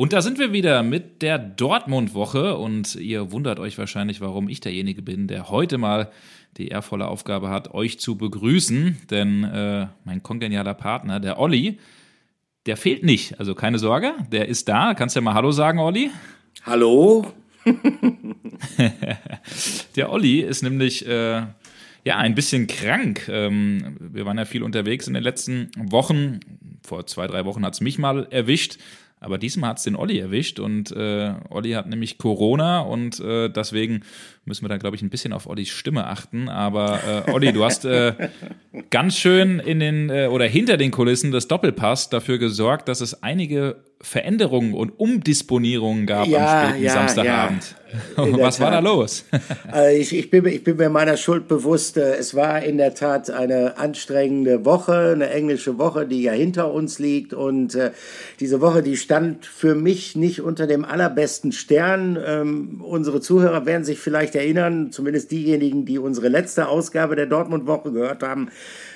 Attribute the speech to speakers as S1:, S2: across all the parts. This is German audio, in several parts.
S1: Und da sind wir wieder mit der Dortmund-Woche und ihr wundert euch wahrscheinlich, warum ich derjenige bin, der heute mal die ehrvolle Aufgabe hat, euch zu begrüßen. Denn äh, mein kongenialer Partner, der Olli, der fehlt nicht. Also keine Sorge, der ist da. Kannst du ja mal Hallo sagen, Olli?
S2: Hallo?
S1: der Olli ist nämlich äh, ja ein bisschen krank. Ähm, wir waren ja viel unterwegs in den letzten Wochen. Vor zwei, drei Wochen hat es mich mal erwischt. Aber diesmal hat es den Olli erwischt und äh, Olli hat nämlich Corona und äh, deswegen müssen wir da, glaube ich, ein bisschen auf Ollis Stimme achten. Aber äh, Olli, du hast äh, ganz schön in den äh, oder hinter den Kulissen des Doppelpass dafür gesorgt, dass es einige Veränderungen und Umdisponierungen gab ja, am späten ja, Samstagabend. Ja, Was war da los?
S2: Also ich, ich, bin, ich bin mir meiner Schuld bewusst. Äh, es war in der Tat eine anstrengende Woche, eine englische Woche, die ja hinter uns liegt. Und äh, diese Woche, die stand für mich nicht unter dem allerbesten Stern. Ähm, unsere Zuhörer werden sich vielleicht erinnern, zumindest diejenigen, die unsere letzte Ausgabe der Dortmund-Woche gehört haben.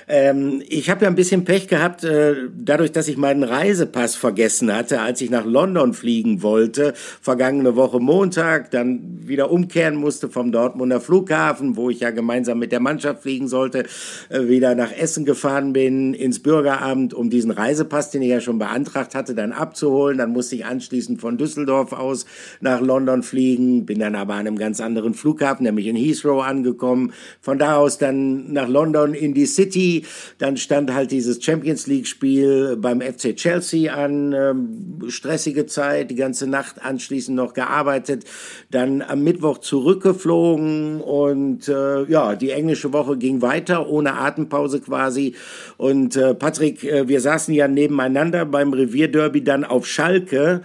S2: Ähm, ich habe ja ein bisschen Pech gehabt, äh, dadurch, dass ich meinen Reisepass vergessen hatte, als ich nach London fliegen wollte. Vergangene Woche Montag, dann wieder umkehren musste vom Dortmunder Flughafen, wo ich ja gemeinsam mit der Mannschaft fliegen sollte, äh, wieder nach Essen gefahren bin, ins Bürgeramt, um diesen Reisepass, den ich ja schon beantragt hatte, dann abzuholen. Dann musste ich anschließend von Düsseldorf aus nach London fliegen, bin dann aber an einem ganz anderen Flughafen, nämlich in Heathrow angekommen. Von da aus dann nach London in die City dann stand halt dieses Champions League-Spiel beim FC Chelsea an. Ähm, stressige Zeit, die ganze Nacht anschließend noch gearbeitet. Dann am Mittwoch zurückgeflogen und äh, ja, die englische Woche ging weiter, ohne Atempause quasi. Und äh, Patrick, äh, wir saßen ja nebeneinander beim Revierderby dann auf Schalke.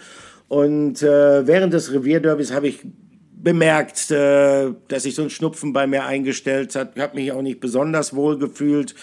S2: Und äh, während des Revierderbys habe ich bemerkt, äh, dass sich so ein Schnupfen bei mir eingestellt hat. Habe mich auch nicht besonders wohl gefühlt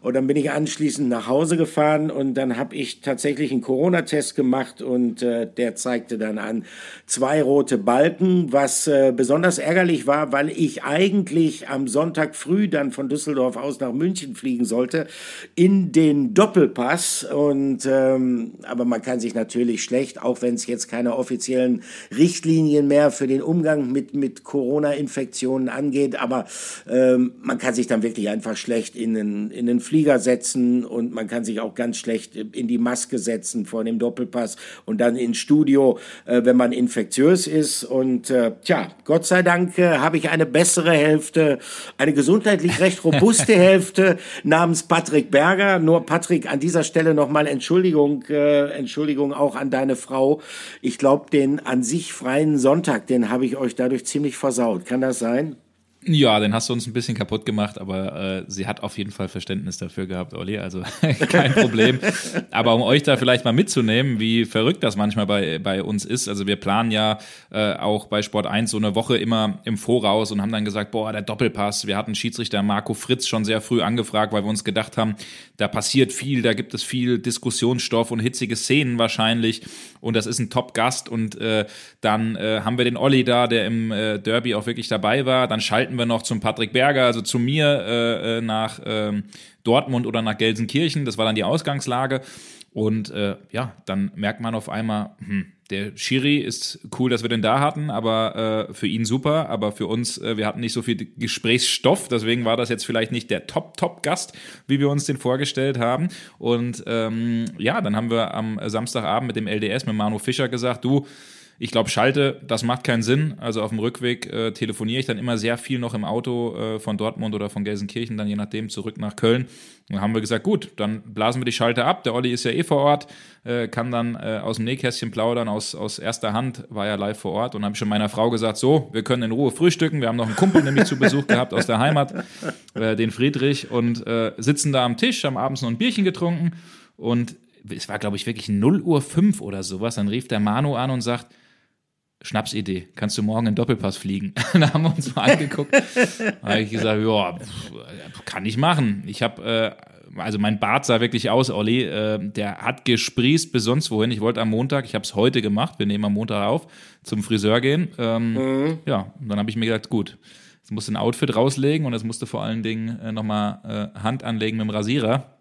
S2: und dann bin ich anschließend nach Hause gefahren und dann habe ich tatsächlich einen Corona-Test gemacht und äh, der zeigte dann an zwei rote Balken, was äh, besonders ärgerlich war, weil ich eigentlich am Sonntag früh dann von Düsseldorf aus nach München fliegen sollte in den Doppelpass. Und ähm, aber man kann sich natürlich schlecht, auch wenn es jetzt keine offiziellen Richtlinien mehr für den Umgang mit mit Corona-Infektionen angeht, aber ähm, man kann sich dann wirklich einfach schlecht in den in den Flieger setzen und man kann sich auch ganz schlecht in die Maske setzen vor dem Doppelpass und dann ins Studio, äh, wenn man infektiös ist. Und äh, tja, Gott sei Dank äh, habe ich eine bessere Hälfte, eine gesundheitlich recht robuste Hälfte namens Patrick Berger. Nur Patrick, an dieser Stelle nochmal Entschuldigung, äh, Entschuldigung auch an deine Frau. Ich glaube, den an sich freien Sonntag, den habe ich euch dadurch ziemlich versaut. Kann das sein?
S1: Ja, den hast du uns ein bisschen kaputt gemacht, aber äh, sie hat auf jeden Fall Verständnis dafür gehabt, Olli, also kein Problem. aber um euch da vielleicht mal mitzunehmen, wie verrückt das manchmal bei, bei uns ist, also wir planen ja äh, auch bei Sport 1 so eine Woche immer im Voraus und haben dann gesagt, boah, der Doppelpass, wir hatten Schiedsrichter Marco Fritz schon sehr früh angefragt, weil wir uns gedacht haben, da passiert viel, da gibt es viel Diskussionsstoff und hitzige Szenen wahrscheinlich. Und das ist ein Top-Gast und äh, dann äh, haben wir den Olli da, der im äh, Derby auch wirklich dabei war, dann schalten hätten wir noch zum Patrick Berger, also zu mir äh, äh, nach ähm, Dortmund oder nach Gelsenkirchen. Das war dann die Ausgangslage. Und äh, ja, dann merkt man auf einmal, hm, der Schiri ist cool, dass wir den da hatten, aber äh, für ihn super, aber für uns, äh, wir hatten nicht so viel Gesprächsstoff, deswegen war das jetzt vielleicht nicht der Top-Top-Gast, wie wir uns den vorgestellt haben. Und ähm, ja, dann haben wir am Samstagabend mit dem LDS, mit Manu Fischer gesagt, du, ich glaube, schalte, das macht keinen Sinn. Also auf dem Rückweg äh, telefoniere ich dann immer sehr viel noch im Auto äh, von Dortmund oder von Gelsenkirchen, dann je nachdem zurück nach Köln. Und dann haben wir gesagt, gut, dann blasen wir die Schalte ab. Der Olli ist ja eh vor Ort, äh, kann dann äh, aus dem Nähkästchen plaudern, aus, aus erster Hand, war ja live vor Ort. Und habe ich schon meiner Frau gesagt, so, wir können in Ruhe frühstücken. Wir haben noch einen Kumpel nämlich zu Besuch gehabt aus der Heimat, äh, den Friedrich, und äh, sitzen da am Tisch, haben abends noch ein Bierchen getrunken. Und es war, glaube ich, wirklich 0 Uhr 5 oder sowas. Dann rief der Manu an und sagt, Schnapsidee, kannst du morgen in Doppelpass fliegen? da haben wir uns mal angeguckt. da habe ich gesagt, ja, kann ich machen. Ich habe, äh, also mein Bart sah wirklich aus, Olli. Äh, der hat gesprießt bis sonst wohin. Ich wollte am Montag, ich habe es heute gemacht, wir nehmen am Montag auf, zum Friseur gehen. Ähm, mhm. Ja, und dann habe ich mir gedacht, gut, jetzt musst du ein Outfit rauslegen und es musste vor allen Dingen äh, nochmal äh, Hand anlegen mit dem Rasierer.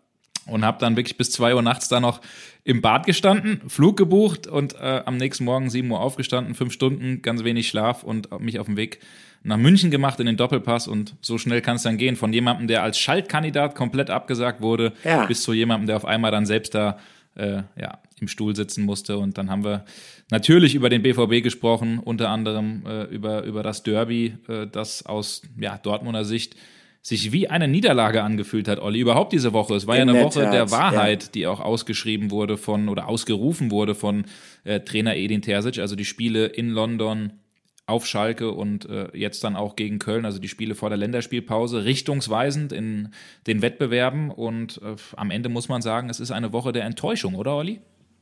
S1: Und habe dann wirklich bis zwei Uhr nachts da noch im Bad gestanden, Flug gebucht und äh, am nächsten Morgen sieben Uhr aufgestanden, fünf Stunden, ganz wenig Schlaf und mich auf den Weg nach München gemacht in den Doppelpass und so schnell kann es dann gehen von jemandem, der als Schaltkandidat komplett abgesagt wurde, ja. bis zu jemandem, der auf einmal dann selbst da äh, ja, im Stuhl sitzen musste. Und dann haben wir natürlich über den BVB gesprochen, unter anderem äh, über, über das Derby, äh, das aus ja, Dortmunder Sicht sich wie eine Niederlage angefühlt hat, Olli, überhaupt diese Woche. Es war in ja eine Woche Tat, der Wahrheit, ja. die auch ausgeschrieben wurde von oder ausgerufen wurde von äh, Trainer Edin Terzic. Also die Spiele in London auf Schalke und äh, jetzt dann auch gegen Köln, also die Spiele vor der Länderspielpause, richtungsweisend in den Wettbewerben. Und äh, am Ende muss man sagen, es ist eine Woche der Enttäuschung, oder Olli?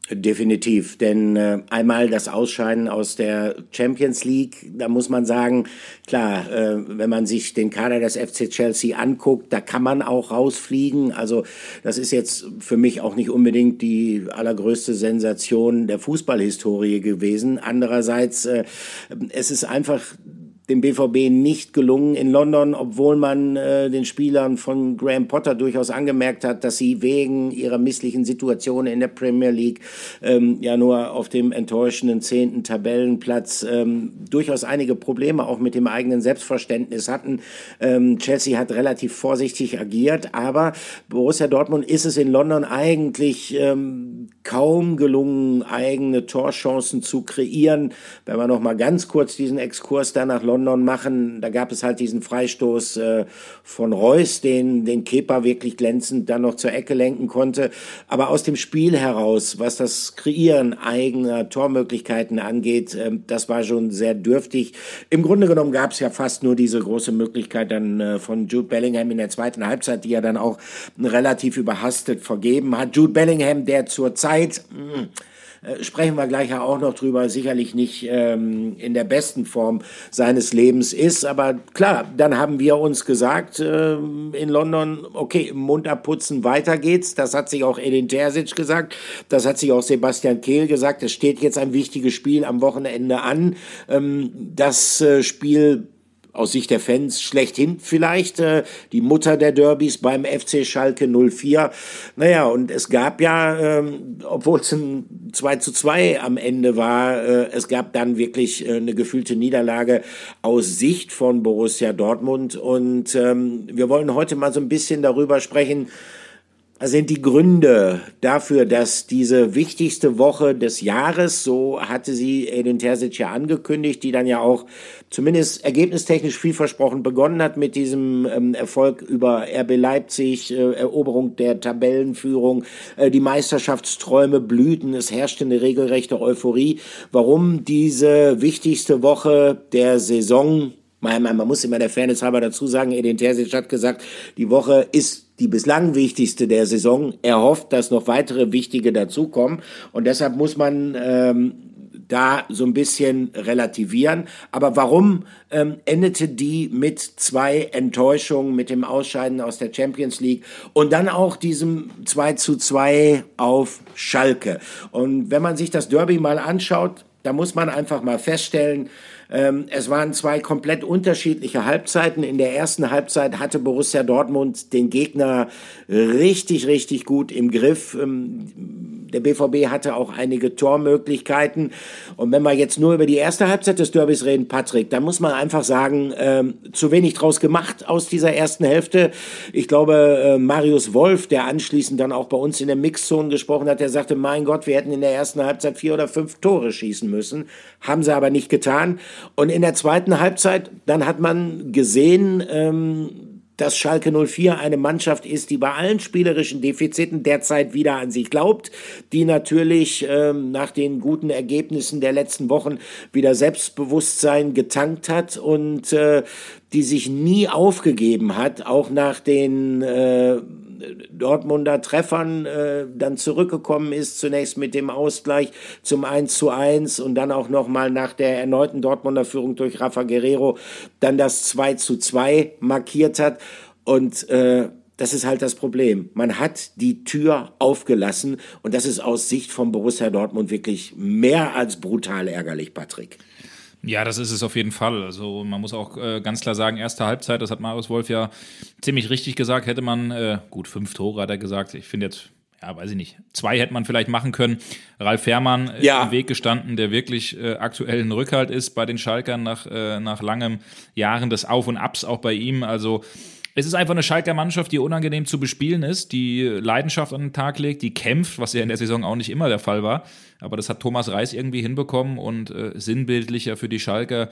S2: Definitiv, denn äh, einmal das Ausscheiden aus der Champions League, da muss man sagen, klar, äh, wenn man sich den Kader des FC Chelsea anguckt, da kann man auch rausfliegen. Also das ist jetzt für mich auch nicht unbedingt die allergrößte Sensation der Fußballhistorie gewesen. Andererseits, äh, es ist einfach dem BVB nicht gelungen in London, obwohl man äh, den Spielern von Graham Potter durchaus angemerkt hat, dass sie wegen ihrer misslichen Situation in der Premier League ähm, ja nur auf dem enttäuschenden zehnten Tabellenplatz ähm, durchaus einige Probleme auch mit dem eigenen Selbstverständnis hatten. Ähm, Chelsea hat relativ vorsichtig agiert, aber Borussia Dortmund ist es in London eigentlich ähm, kaum gelungen, eigene Torchancen zu kreieren. Wenn wir noch mal ganz kurz diesen Exkurs da nach London London machen. Da gab es halt diesen Freistoß äh, von Reus, den, den Kepa wirklich glänzend dann noch zur Ecke lenken konnte. Aber aus dem Spiel heraus, was das Kreieren eigener Tormöglichkeiten angeht, äh, das war schon sehr dürftig. Im Grunde genommen gab es ja fast nur diese große Möglichkeit dann äh, von Jude Bellingham in der zweiten Halbzeit, die er dann auch relativ überhastet vergeben hat. Jude Bellingham, der zur Zeit mh, hm, äh, sprechen wir gleich ja auch noch drüber, sicherlich nicht ähm, in der besten Form seines Lebens ist. Aber klar, dann haben wir uns gesagt äh, in London, okay, Mund abputzen, weiter geht's. Das hat sich auch Edin Terzic gesagt, das hat sich auch Sebastian Kehl gesagt. Es steht jetzt ein wichtiges Spiel am Wochenende an. Ähm, das äh, Spiel aus Sicht der Fans schlechthin vielleicht, äh, die Mutter der Derbys beim FC Schalke 04. Naja, und es gab ja, ähm, obwohl es ein 2 zu 2 am Ende war, äh, es gab dann wirklich äh, eine gefühlte Niederlage aus Sicht von Borussia Dortmund. Und ähm, wir wollen heute mal so ein bisschen darüber sprechen, sind die Gründe dafür, dass diese wichtigste Woche des Jahres, so hatte sie Edin Terzic ja angekündigt, die dann ja auch zumindest ergebnistechnisch vielversprochen begonnen hat mit diesem ähm, Erfolg über RB Leipzig, äh, Eroberung der Tabellenführung, äh, die Meisterschaftsträume blühten, es herrschte eine regelrechte Euphorie. Warum diese wichtigste Woche der Saison man, man, man muss immer der Fairness halber dazu sagen, Edin Terzic hat gesagt, die Woche ist die bislang wichtigste der Saison. Er hofft, dass noch weitere wichtige dazukommen. Und deshalb muss man ähm, da so ein bisschen relativieren. Aber warum ähm, endete die mit zwei Enttäuschungen, mit dem Ausscheiden aus der Champions League und dann auch diesem 2 zu 2 auf Schalke? Und wenn man sich das Derby mal anschaut, da muss man einfach mal feststellen, ähm, es waren zwei komplett unterschiedliche Halbzeiten. In der ersten Halbzeit hatte Borussia Dortmund den Gegner richtig, richtig gut im Griff. Ähm, der BVB hatte auch einige Tormöglichkeiten. Und wenn wir jetzt nur über die erste Halbzeit des Derbys reden, Patrick, dann muss man einfach sagen, ähm, zu wenig draus gemacht aus dieser ersten Hälfte. Ich glaube, äh, Marius Wolf, der anschließend dann auch bei uns in der Mixzone gesprochen hat, der sagte, mein Gott, wir hätten in der ersten Halbzeit vier oder fünf Tore schießen müssen. Haben sie aber nicht getan. Und in der zweiten Halbzeit, dann hat man gesehen, ähm, dass Schalke 04 eine Mannschaft ist, die bei allen spielerischen Defiziten derzeit wieder an sich glaubt, die natürlich ähm, nach den guten Ergebnissen der letzten Wochen wieder Selbstbewusstsein getankt hat und äh, die sich nie aufgegeben hat, auch nach den äh, Dortmunder Treffern äh, dann zurückgekommen ist, zunächst mit dem Ausgleich zum 1 zu 1 und dann auch nochmal nach der erneuten Dortmunder Führung durch Rafa Guerrero dann das 2 zu 2 markiert hat. Und äh, das ist halt das Problem. Man hat die Tür aufgelassen und das ist aus Sicht von Borussia Dortmund wirklich mehr als brutal ärgerlich, Patrick.
S1: Ja, das ist es auf jeden Fall. Also man muss auch äh, ganz klar sagen, erste Halbzeit, das hat Marius Wolf ja ziemlich richtig gesagt, hätte man, äh, gut, fünf Tore hat er gesagt. Ich finde jetzt, ja, weiß ich nicht, zwei hätte man vielleicht machen können. Ralf Fährmann äh, ja. im Weg gestanden, der wirklich äh, aktuell ein Rückhalt ist bei den Schalkern nach, äh, nach langem Jahren des Auf und Abs auch bei ihm. Also es ist einfach eine Schalker Mannschaft, die unangenehm zu bespielen ist, die Leidenschaft an den Tag legt, die kämpft, was ja in der Saison auch nicht immer der Fall war. Aber das hat Thomas Reis irgendwie hinbekommen und äh, sinnbildlicher für die Schalker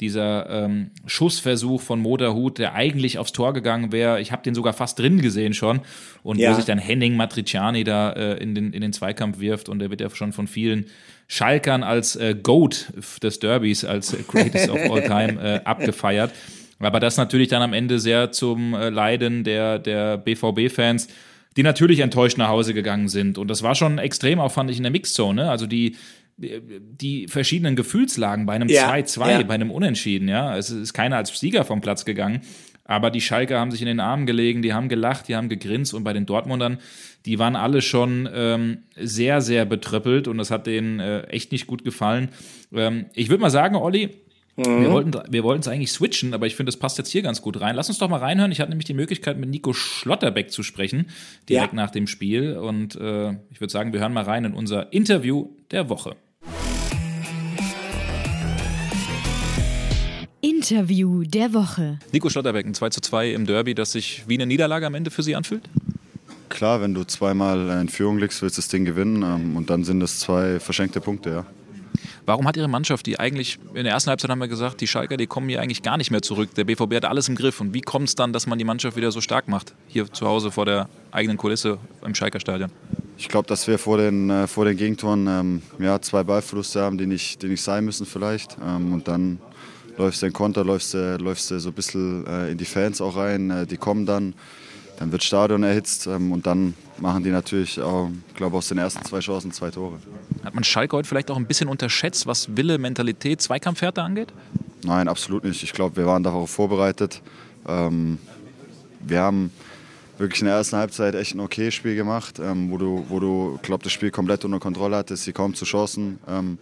S1: dieser ähm, Schussversuch von Moderhut, der eigentlich aufs Tor gegangen wäre. Ich habe den sogar fast drin gesehen schon. Und ja. wo sich dann Henning Matriciani da äh, in, den, in den Zweikampf wirft. Und der wird ja schon von vielen Schalkern als äh, GOAT des Derbys, als äh, Greatest of All Time äh, abgefeiert. Aber das natürlich dann am Ende sehr zum äh, Leiden der, der BVB-Fans, die natürlich enttäuscht nach Hause gegangen sind. Und das war schon extrem auch, fand ich, in der Mixzone. Also die, die verschiedenen Gefühlslagen bei einem 2-2, ja, ja. bei einem Unentschieden, ja. Es ist keiner als Sieger vom Platz gegangen. Aber die Schalker haben sich in den Armen gelegen, die haben gelacht, die haben gegrinst und bei den Dortmundern, die waren alle schon ähm, sehr, sehr betröppelt und das hat denen äh, echt nicht gut gefallen. Ähm, ich würde mal sagen, Olli, Mhm. Wir wollten wir wollten es eigentlich switchen, aber ich finde, das passt jetzt hier ganz gut rein. Lass uns doch mal reinhören. Ich hatte nämlich die Möglichkeit, mit Nico Schlotterbeck zu sprechen, direkt ja. nach dem Spiel. Und äh, ich würde sagen, wir hören mal rein in unser Interview der Woche.
S3: Interview der Woche.
S1: Nico Schlotterbeck, ein 2 zu 2 im Derby, das sich wie eine Niederlage am Ende für Sie anfühlt?
S4: Klar, wenn du zweimal in Führung liegst, willst du das Ding gewinnen. Ähm, und dann sind es zwei verschenkte Punkte, ja.
S1: Warum hat Ihre Mannschaft, die eigentlich in der ersten Halbzeit haben wir gesagt, die Schalker, die kommen hier eigentlich gar nicht mehr zurück. Der BVB hat alles im Griff. Und wie kommt es dann, dass man die Mannschaft wieder so stark macht? Hier zu Hause vor der eigenen Kulisse im Schalker Stadion.
S4: Ich glaube, dass wir vor den, äh, vor den Gegentoren ähm, ja, zwei Ballverluste haben, die nicht, die nicht sein müssen vielleicht. Ähm, und dann läufst du in Konter, läufst du, so ein bisschen äh, in die Fans auch rein. Äh, die kommen dann dann wird Stadion erhitzt ähm, und dann machen die natürlich, auch, glaube aus den ersten zwei Chancen zwei Tore.
S1: Hat man Schalke heute vielleicht auch ein bisschen unterschätzt, was Wille, Mentalität, Zweikampfhärte angeht?
S4: Nein, absolut nicht. Ich glaube, wir waren darauf vorbereitet. Ähm, wir haben wirklich in der ersten Halbzeit echt ein okay Spiel gemacht, ähm, wo du, wo du glaub, das Spiel komplett unter Kontrolle hattest, sie kaum zu Chancen. Ähm,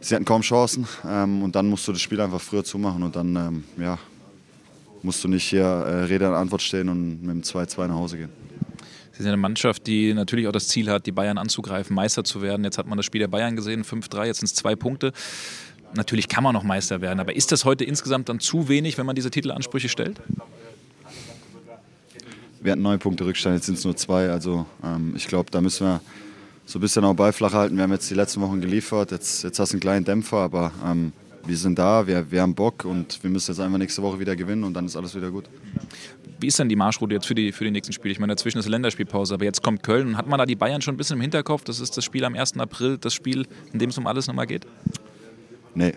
S4: sie hatten kaum Chancen ähm, und dann musst du das Spiel einfach früher zumachen und dann ähm, ja, musst du nicht hier äh, Rede an Antwort stehen und mit dem 2-2 nach Hause gehen.
S1: Sie sind eine Mannschaft, die natürlich auch das Ziel hat, die Bayern anzugreifen, Meister zu werden. Jetzt hat man das Spiel der Bayern gesehen, 5-3, jetzt sind es zwei Punkte. Natürlich kann man noch Meister werden, aber ist das heute insgesamt dann zu wenig, wenn man diese Titelansprüche stellt?
S4: Wir hatten neun Punkte Rückstand, jetzt sind es nur zwei. Also ähm, ich glaube, da müssen wir so ein bisschen auch beiflach halten. Wir haben jetzt die letzten Wochen geliefert, jetzt, jetzt hast du einen kleinen Dämpfer, aber ähm, wir sind da, wir, wir haben Bock und wir müssen jetzt einfach nächste Woche wieder gewinnen und dann ist alles wieder gut.
S1: Wie ist denn die Marschroute jetzt für die, für die nächsten Spiele? Ich meine, dazwischen ist Länderspielpause, aber jetzt kommt Köln. Hat man da die Bayern schon ein bisschen im Hinterkopf? Das ist das Spiel am 1. April, das Spiel, in dem es um alles nochmal geht?
S4: Nee,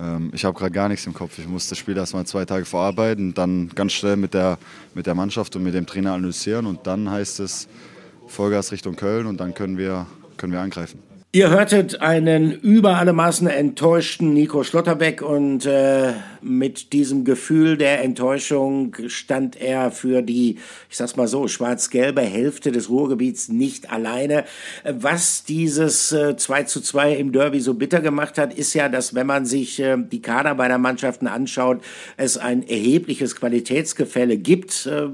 S4: ähm, ich habe gerade gar nichts im Kopf. Ich muss das Spiel erstmal zwei Tage vorarbeiten, dann ganz schnell mit der, mit der Mannschaft und mit dem Trainer analysieren und dann heißt es Vollgas Richtung Köln und dann können wir, können wir angreifen.
S2: Ihr hörtet einen über alle Maßen enttäuschten Nico Schlotterbeck und äh, mit diesem Gefühl der Enttäuschung stand er für die, ich sag's mal so, schwarz-gelbe Hälfte des Ruhrgebiets nicht alleine. Was dieses äh, 2 zu 2 im Derby so bitter gemacht hat, ist ja, dass wenn man sich äh, die Kader beider Mannschaften anschaut, es ein erhebliches Qualitätsgefälle gibt. Äh,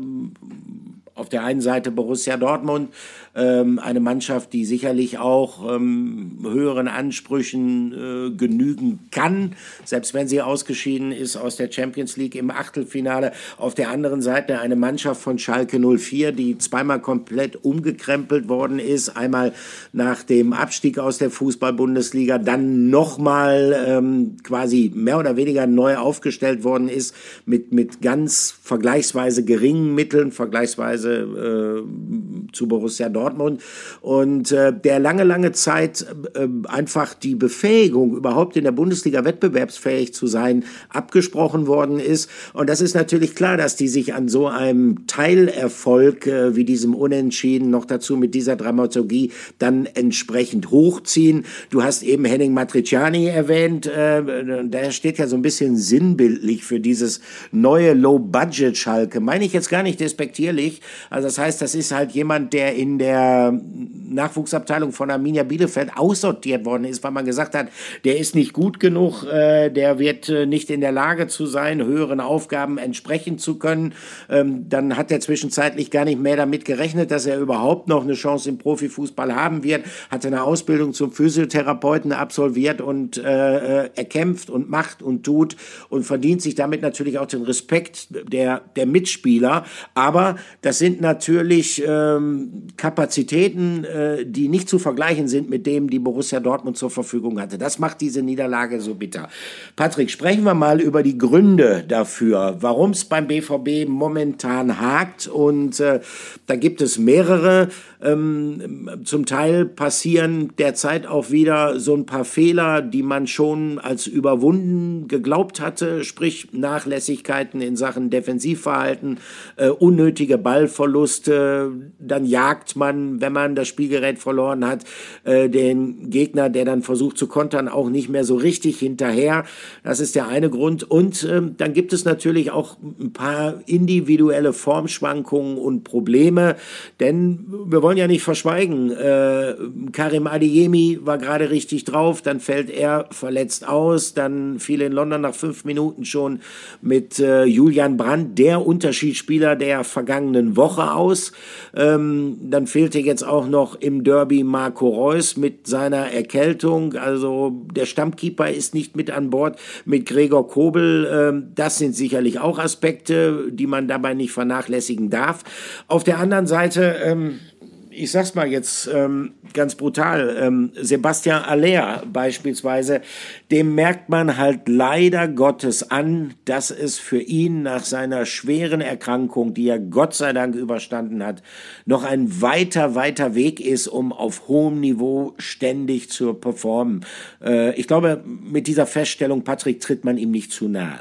S2: auf der einen Seite Borussia Dortmund, ähm, eine Mannschaft, die sicherlich auch ähm, höheren Ansprüchen äh, genügen kann, selbst wenn sie ausgeschieden ist aus der Champions League im Achtelfinale. Auf der anderen Seite eine Mannschaft von Schalke 04, die zweimal komplett umgekrempelt worden ist, einmal nach dem Abstieg aus der Fußball-Bundesliga, dann nochmal ähm, quasi mehr oder weniger neu aufgestellt worden ist mit, mit ganz vergleichsweise geringen Mitteln, vergleichsweise äh, zu Borussia Dortmund. Und äh, der lange, lange Zeit äh, einfach die Befähigung, überhaupt in der Bundesliga wettbewerbsfähig zu sein, abgesprochen worden ist. Und das ist natürlich klar, dass die sich an so einem Teilerfolg äh, wie diesem Unentschieden noch dazu mit dieser Dramaturgie dann entsprechend hochziehen. Du hast eben Henning Matriciani erwähnt, äh, der steht ja so ein bisschen sinnbildlich für dieses neue Low-Budget-Schalke. Meine ich jetzt gar nicht despektierlich, Also das heißt, das ist halt jemand, der in der Nachwuchsabteilung von Arminia Bielefeld aussortiert worden ist, weil man gesagt hat, der ist nicht gut genug, äh, der wird äh, nicht in der Lage zu sein, höheren Aufgaben entsprechen zu können. Ähm, dann hat er zwischenzeitlich gar nicht mehr damit gerechnet, dass er überhaupt noch eine Chance im Profifußball haben wird, hat eine Ausbildung zum Physiotherapeuten absolviert und äh, äh, er kämpft und macht und tut und verdient sich damit natürlich auch den Respekt der, der Mitspieler. Aber das sind natürlich ähm, Kapazitäten, äh, die nicht zu vergleichen sind mit dem, die Borussia Dortmund zur Verfügung hatte. Das macht diese Niederlage so bitter. Patrick, sprechen wir mal über die Gründe dafür, warum es beim BVB momentan hakt. Und äh, da gibt es mehrere. Ähm, zum Teil passieren derzeit auch wieder so ein paar Fehler, die man schon als überwunden geglaubt hatte, sprich Nachlässigkeiten in Sachen Defensivverhalten, äh, unnötige Ballverluste. Dann jagt man, wenn man das Spielgerät verloren hat, äh, den Gegner, der dann versucht zu kontern, auch nicht mehr so richtig hinterher. Das ist der eine Grund. Und äh, dann gibt es natürlich auch ein paar individuelle Formschwankungen und Probleme, denn wir wollen wollen ja nicht verschweigen, äh, Karim Adeyemi war gerade richtig drauf, dann fällt er verletzt aus, dann fiel in London nach fünf Minuten schon mit äh, Julian Brandt, der Unterschiedsspieler der vergangenen Woche aus. Ähm, dann fehlte jetzt auch noch im Derby Marco Reus mit seiner Erkältung. Also der Stammkeeper ist nicht mit an Bord mit Gregor Kobel. Ähm, das sind sicherlich auch Aspekte, die man dabei nicht vernachlässigen darf. Auf der anderen Seite ähm, ich sag's mal jetzt ähm, ganz brutal, ähm, Sebastian Aller beispielsweise, dem merkt man halt leider Gottes an, dass es für ihn nach seiner schweren Erkrankung, die er Gott sei Dank überstanden hat, noch ein weiter, weiter Weg ist, um auf hohem Niveau ständig zu performen. Äh, ich glaube, mit dieser Feststellung, Patrick, tritt man ihm nicht zu nahe.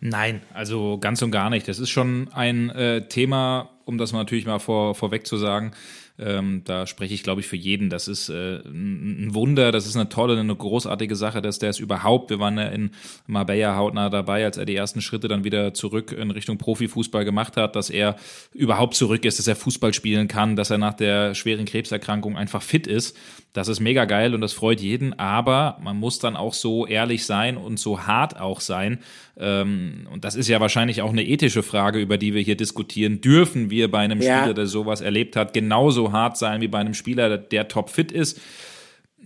S1: Nein, also ganz und gar nicht. Das ist schon ein äh, Thema, um das natürlich mal vor, vorweg zu sagen, ähm, da spreche ich, glaube ich, für jeden. Das ist äh, ein Wunder, das ist eine tolle, eine großartige Sache, dass der es überhaupt, wir waren ja in Marbella hautnah dabei, als er die ersten Schritte dann wieder zurück in Richtung Profifußball gemacht hat, dass er überhaupt zurück ist, dass er Fußball spielen kann, dass er nach der schweren Krebserkrankung einfach fit ist. Das ist mega geil und das freut jeden, aber man muss dann auch so ehrlich sein und so hart auch sein. Ähm, und das ist ja wahrscheinlich auch eine ethische Frage, über die wir hier diskutieren. Dürfen wir bei einem ja. Spieler, der sowas erlebt hat, genauso hart sein wie bei einem Spieler, der topfit ist?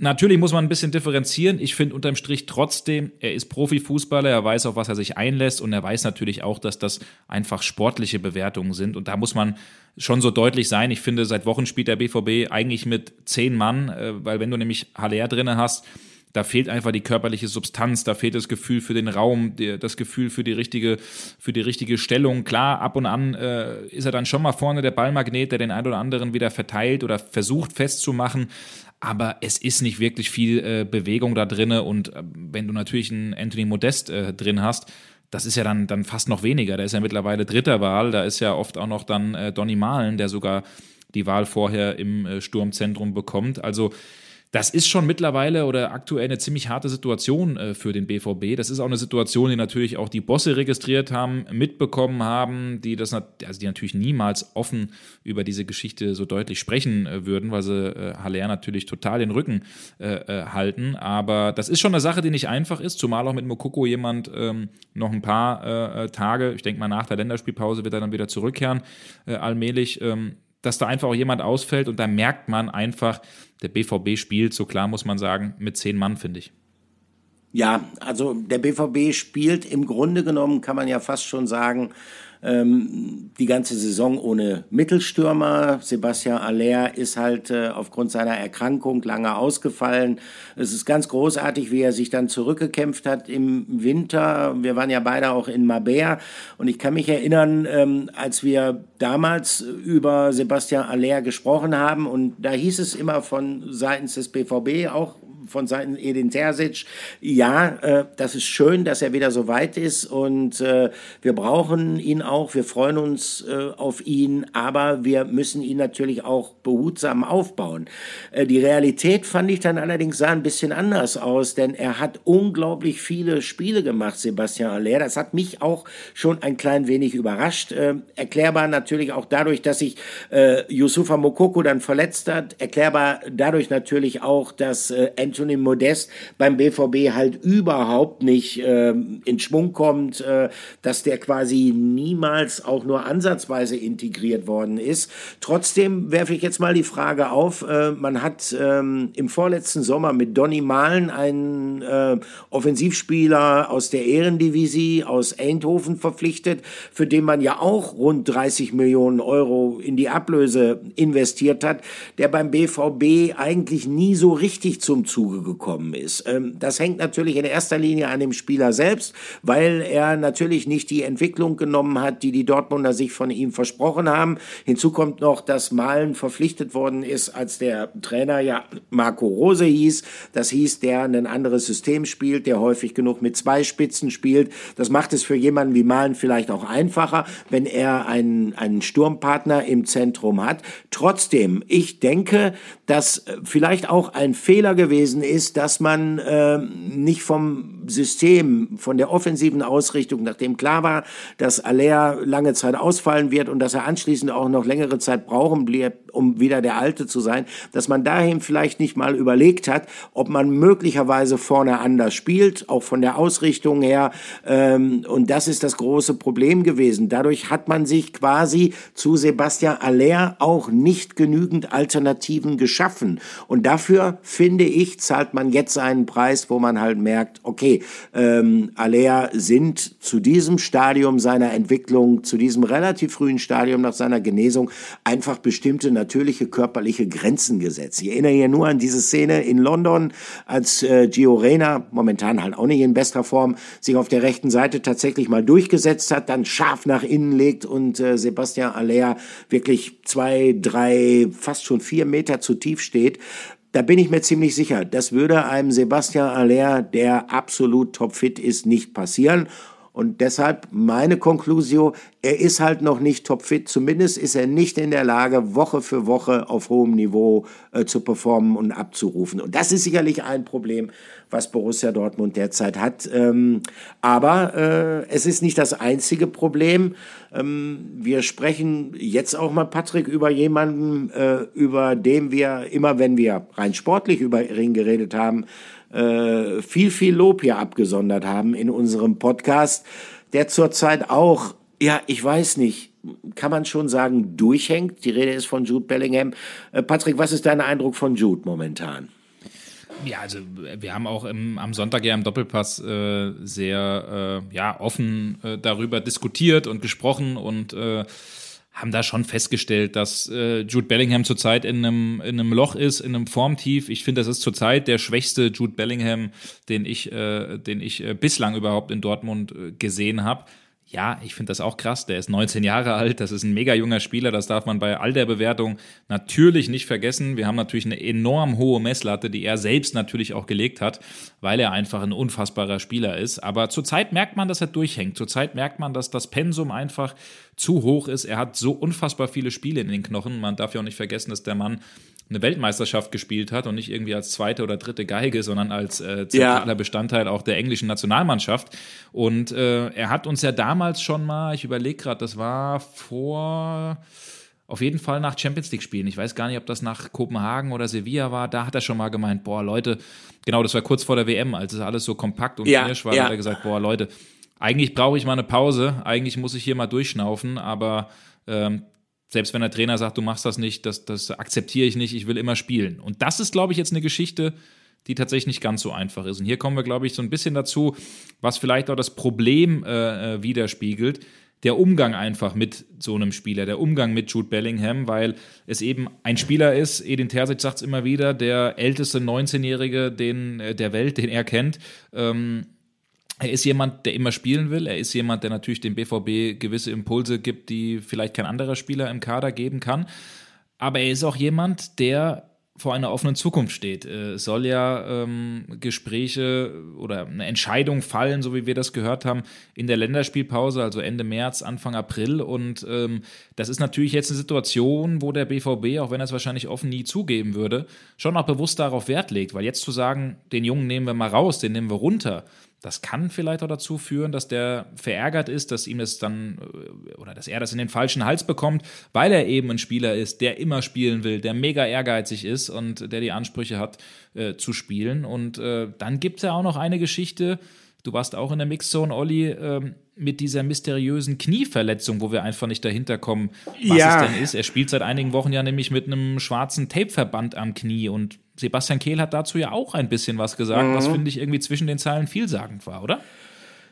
S1: Natürlich muss man ein bisschen differenzieren. Ich finde unterm Strich trotzdem, er ist Profifußballer, er weiß, auf was er sich einlässt und er weiß natürlich auch, dass das einfach sportliche Bewertungen sind. Und da muss man schon so deutlich sein. Ich finde, seit Wochen spielt der BVB eigentlich mit zehn Mann, äh, weil wenn du nämlich Haller drinne hast, da fehlt einfach die körperliche Substanz, da fehlt das Gefühl für den Raum, das Gefühl für die richtige, für die richtige Stellung. Klar, ab und an äh, ist er dann schon mal vorne der Ballmagnet, der den einen oder anderen wieder verteilt oder versucht festzumachen aber es ist nicht wirklich viel äh, Bewegung da drinne und äh, wenn du natürlich einen Anthony Modest äh, drin hast, das ist ja dann, dann fast noch weniger. Der ist ja mittlerweile dritter Wahl, da ist ja oft auch noch dann äh, Donny Malen, der sogar die Wahl vorher im äh, Sturmzentrum bekommt. Also das ist schon mittlerweile oder aktuell eine ziemlich harte Situation äh, für den BVB. Das ist auch eine Situation, die natürlich auch die Bosse registriert haben, mitbekommen haben, die das also die natürlich niemals offen über diese Geschichte so deutlich sprechen äh, würden, weil sie äh, Haller natürlich total den Rücken äh, äh, halten. Aber das ist schon eine Sache, die nicht einfach ist, zumal auch mit Mokoko jemand ähm, noch ein paar äh, Tage, ich denke mal nach der Länderspielpause wird er dann wieder zurückkehren, allmählich. Ähm, dass da einfach auch jemand ausfällt und da merkt man einfach, der BVB spielt, so klar muss man sagen, mit zehn Mann, finde ich.
S2: Ja, also der BVB spielt im Grunde genommen, kann man ja fast schon sagen, ähm, die ganze Saison ohne Mittelstürmer. Sebastian Aller ist halt äh, aufgrund seiner Erkrankung lange ausgefallen. Es ist ganz großartig, wie er sich dann zurückgekämpft hat im Winter. Wir waren ja beide auch in Mabea und ich kann mich erinnern, ähm, als wir damals über Sebastian Aller gesprochen haben und da hieß es immer von seitens des BVB auch von Seiten Edin Terzic. Ja, äh, das ist schön, dass er wieder so weit ist und äh, wir brauchen ihn auch. Wir freuen uns äh, auf ihn, aber wir müssen ihn natürlich auch behutsam aufbauen. Äh, die Realität fand ich dann allerdings sah ein bisschen anders aus, denn er hat unglaublich viele Spiele gemacht, Sebastian Aller. Das hat mich auch schon ein klein wenig überrascht. Äh, erklärbar natürlich auch dadurch, dass sich äh, Yusufa Mokoko dann verletzt hat. Erklärbar dadurch natürlich auch, dass äh, Anthony Modest beim BVB halt überhaupt nicht äh, in Schwung kommt, äh, dass der quasi niemals auch nur ansatzweise integriert worden ist. Trotzdem werfe ich jetzt mal die Frage auf, äh, man hat ähm, im vorletzten Sommer mit Donny Malen einen äh, Offensivspieler aus der Ehrendivisie aus Eindhoven verpflichtet, für den man ja auch rund 30 Millionen Euro in die Ablöse investiert hat, der beim BVB eigentlich nie so richtig zum Zuge gekommen ist. Ähm, das hängt natürlich in erster Linie an dem Spieler selbst, weil er natürlich nicht die Entwicklung genommen hat, die die Dortmunder sich von ihm versprochen haben. Hinzu kommt noch, dass Malen verpflichtet worden ist, als der Trainer ja Marco Rose hieß. Das hieß, der ein anderes System spielt, der häufig genug mit zwei Spitzen spielt. Das macht es für jemanden wie Malen vielleicht auch einfacher, wenn er einen, einen Sturmpartner im Zentrum hat. Trotzdem, ich denke, dass vielleicht auch ein Fehler gewesen ist, dass man äh, nicht vom System, von der offensiven Ausrichtung, nachdem klar war, dass Aller lange Zeit ausfallen wird und dass er anschließend auch noch längere Zeit brauchen wird, um wieder der Alte zu sein, dass man dahin vielleicht nicht mal überlegt hat, ob man möglicherweise vorne anders spielt, auch von der Ausrichtung her. Ähm, und das ist das große Problem gewesen. Dadurch hat man sich quasi zu Sebastian Aller auch nicht genügend Alternativen geschaffen. Und dafür, finde ich, zahlt man jetzt einen Preis, wo man halt merkt, okay, ähm, Aller sind zu diesem Stadium seiner Entwicklung, zu diesem relativ frühen Stadium nach seiner Genesung einfach bestimmte natürliche körperliche Grenzen gesetzt. Ich erinnere hier nur an diese Szene in London, als äh, Gio Reyna, momentan halt auch nicht in bester Form, sich auf der rechten Seite tatsächlich mal durchgesetzt hat, dann scharf nach innen legt und äh, Sebastian Aller wirklich zwei, drei, fast schon vier Meter zu tief steht. Da bin ich mir ziemlich sicher, das würde einem Sebastian Aller, der absolut topfit ist, nicht passieren. Und deshalb meine Konklusion, er ist halt noch nicht topfit. Zumindest ist er nicht in der Lage, Woche für Woche auf hohem Niveau äh, zu performen und abzurufen. Und das ist sicherlich ein Problem, was Borussia Dortmund derzeit hat. Ähm, aber äh, es ist nicht das einzige Problem. Ähm, wir sprechen jetzt auch mal, Patrick, über jemanden, äh, über den wir immer, wenn wir rein sportlich über ihn geredet haben, äh, viel, viel Lob hier abgesondert haben in unserem Podcast, der zurzeit auch, ja, ich weiß nicht, kann man schon sagen, durchhängt. Die Rede ist von Jude Bellingham. Äh, Patrick, was ist dein Eindruck von Jude momentan?
S1: Ja, also wir haben auch im, am Sonntag ja im Doppelpass äh, sehr äh, ja, offen äh, darüber diskutiert und gesprochen und äh, haben da schon festgestellt, dass äh, Jude Bellingham zurzeit in einem, in einem Loch ist, in einem Formtief. Ich finde, das ist zurzeit der schwächste Jude Bellingham, den ich, äh, den ich bislang überhaupt in Dortmund gesehen habe ja, ich finde das auch krass. Der ist 19 Jahre alt, das ist ein mega junger Spieler, das darf man bei all der Bewertung natürlich nicht vergessen. Wir haben natürlich eine enorm hohe Messlatte, die er selbst natürlich auch gelegt hat, weil er einfach ein unfassbarer Spieler ist. Aber zurzeit merkt man, dass er durchhängt. Zurzeit merkt man, dass das Pensum einfach zu hoch ist. Er hat so unfassbar viele Spiele in den Knochen. Man darf ja auch nicht vergessen, dass der Mann eine Weltmeisterschaft gespielt hat und nicht irgendwie als zweite oder dritte Geige, sondern als äh, zentraler ja. Bestandteil auch der englischen Nationalmannschaft. Und äh, er hat uns ja damals schon mal, ich überlege gerade, das war vor auf jeden Fall nach Champions League spielen. Ich weiß gar nicht, ob das nach Kopenhagen oder Sevilla war. Da hat er schon mal gemeint, boah, Leute, genau, das war kurz vor der WM, als es alles so kompakt und ja, war, ja. hat er gesagt, boah, Leute, eigentlich brauche ich mal eine Pause, eigentlich muss ich hier mal durchschnaufen, aber ähm, selbst wenn der Trainer sagt, du machst das nicht, das, das akzeptiere ich nicht, ich will immer spielen. Und das ist, glaube ich, jetzt eine Geschichte, die tatsächlich nicht ganz so einfach ist. Und hier kommen wir, glaube ich, so ein bisschen dazu, was vielleicht auch das Problem äh, äh widerspiegelt. Der Umgang einfach mit so einem Spieler, der Umgang mit Jude Bellingham, weil es eben ein Spieler ist, Edin Terzic sagt es immer wieder, der älteste 19-Jährige äh, der Welt, den er kennt. Ähm, er ist jemand, der immer spielen will. Er ist jemand, der natürlich dem BVB gewisse Impulse gibt, die vielleicht kein anderer Spieler im Kader geben kann. Aber er ist auch jemand, der vor einer offenen Zukunft steht. Äh, es soll ja ähm, Gespräche oder eine Entscheidung fallen, so wie wir das gehört haben, in der Länderspielpause, also Ende März, Anfang April. Und ähm, das ist natürlich jetzt eine Situation, wo der BVB, auch wenn er es wahrscheinlich offen nie zugeben würde, schon auch bewusst darauf Wert legt. Weil jetzt zu sagen, den Jungen nehmen wir mal raus, den nehmen wir runter, das kann vielleicht auch dazu führen, dass der verärgert ist, dass ihm das dann äh, oder dass er das in den falschen Hals bekommt, weil er eben ein Spieler ist, der immer spielen will, der mega ehrgeizig ist und der die Ansprüche hat äh, zu spielen. Und äh, dann gibt es ja auch noch eine Geschichte, du warst auch in der Mixzone, Olli, äh, mit dieser mysteriösen Knieverletzung, wo wir einfach nicht dahinter kommen, was ja. es denn ist. Er spielt seit einigen Wochen ja nämlich mit einem schwarzen Tapeverband am Knie und Sebastian Kehl hat dazu ja auch ein bisschen was gesagt, mhm. was finde ich irgendwie zwischen den Zeilen vielsagend war, oder?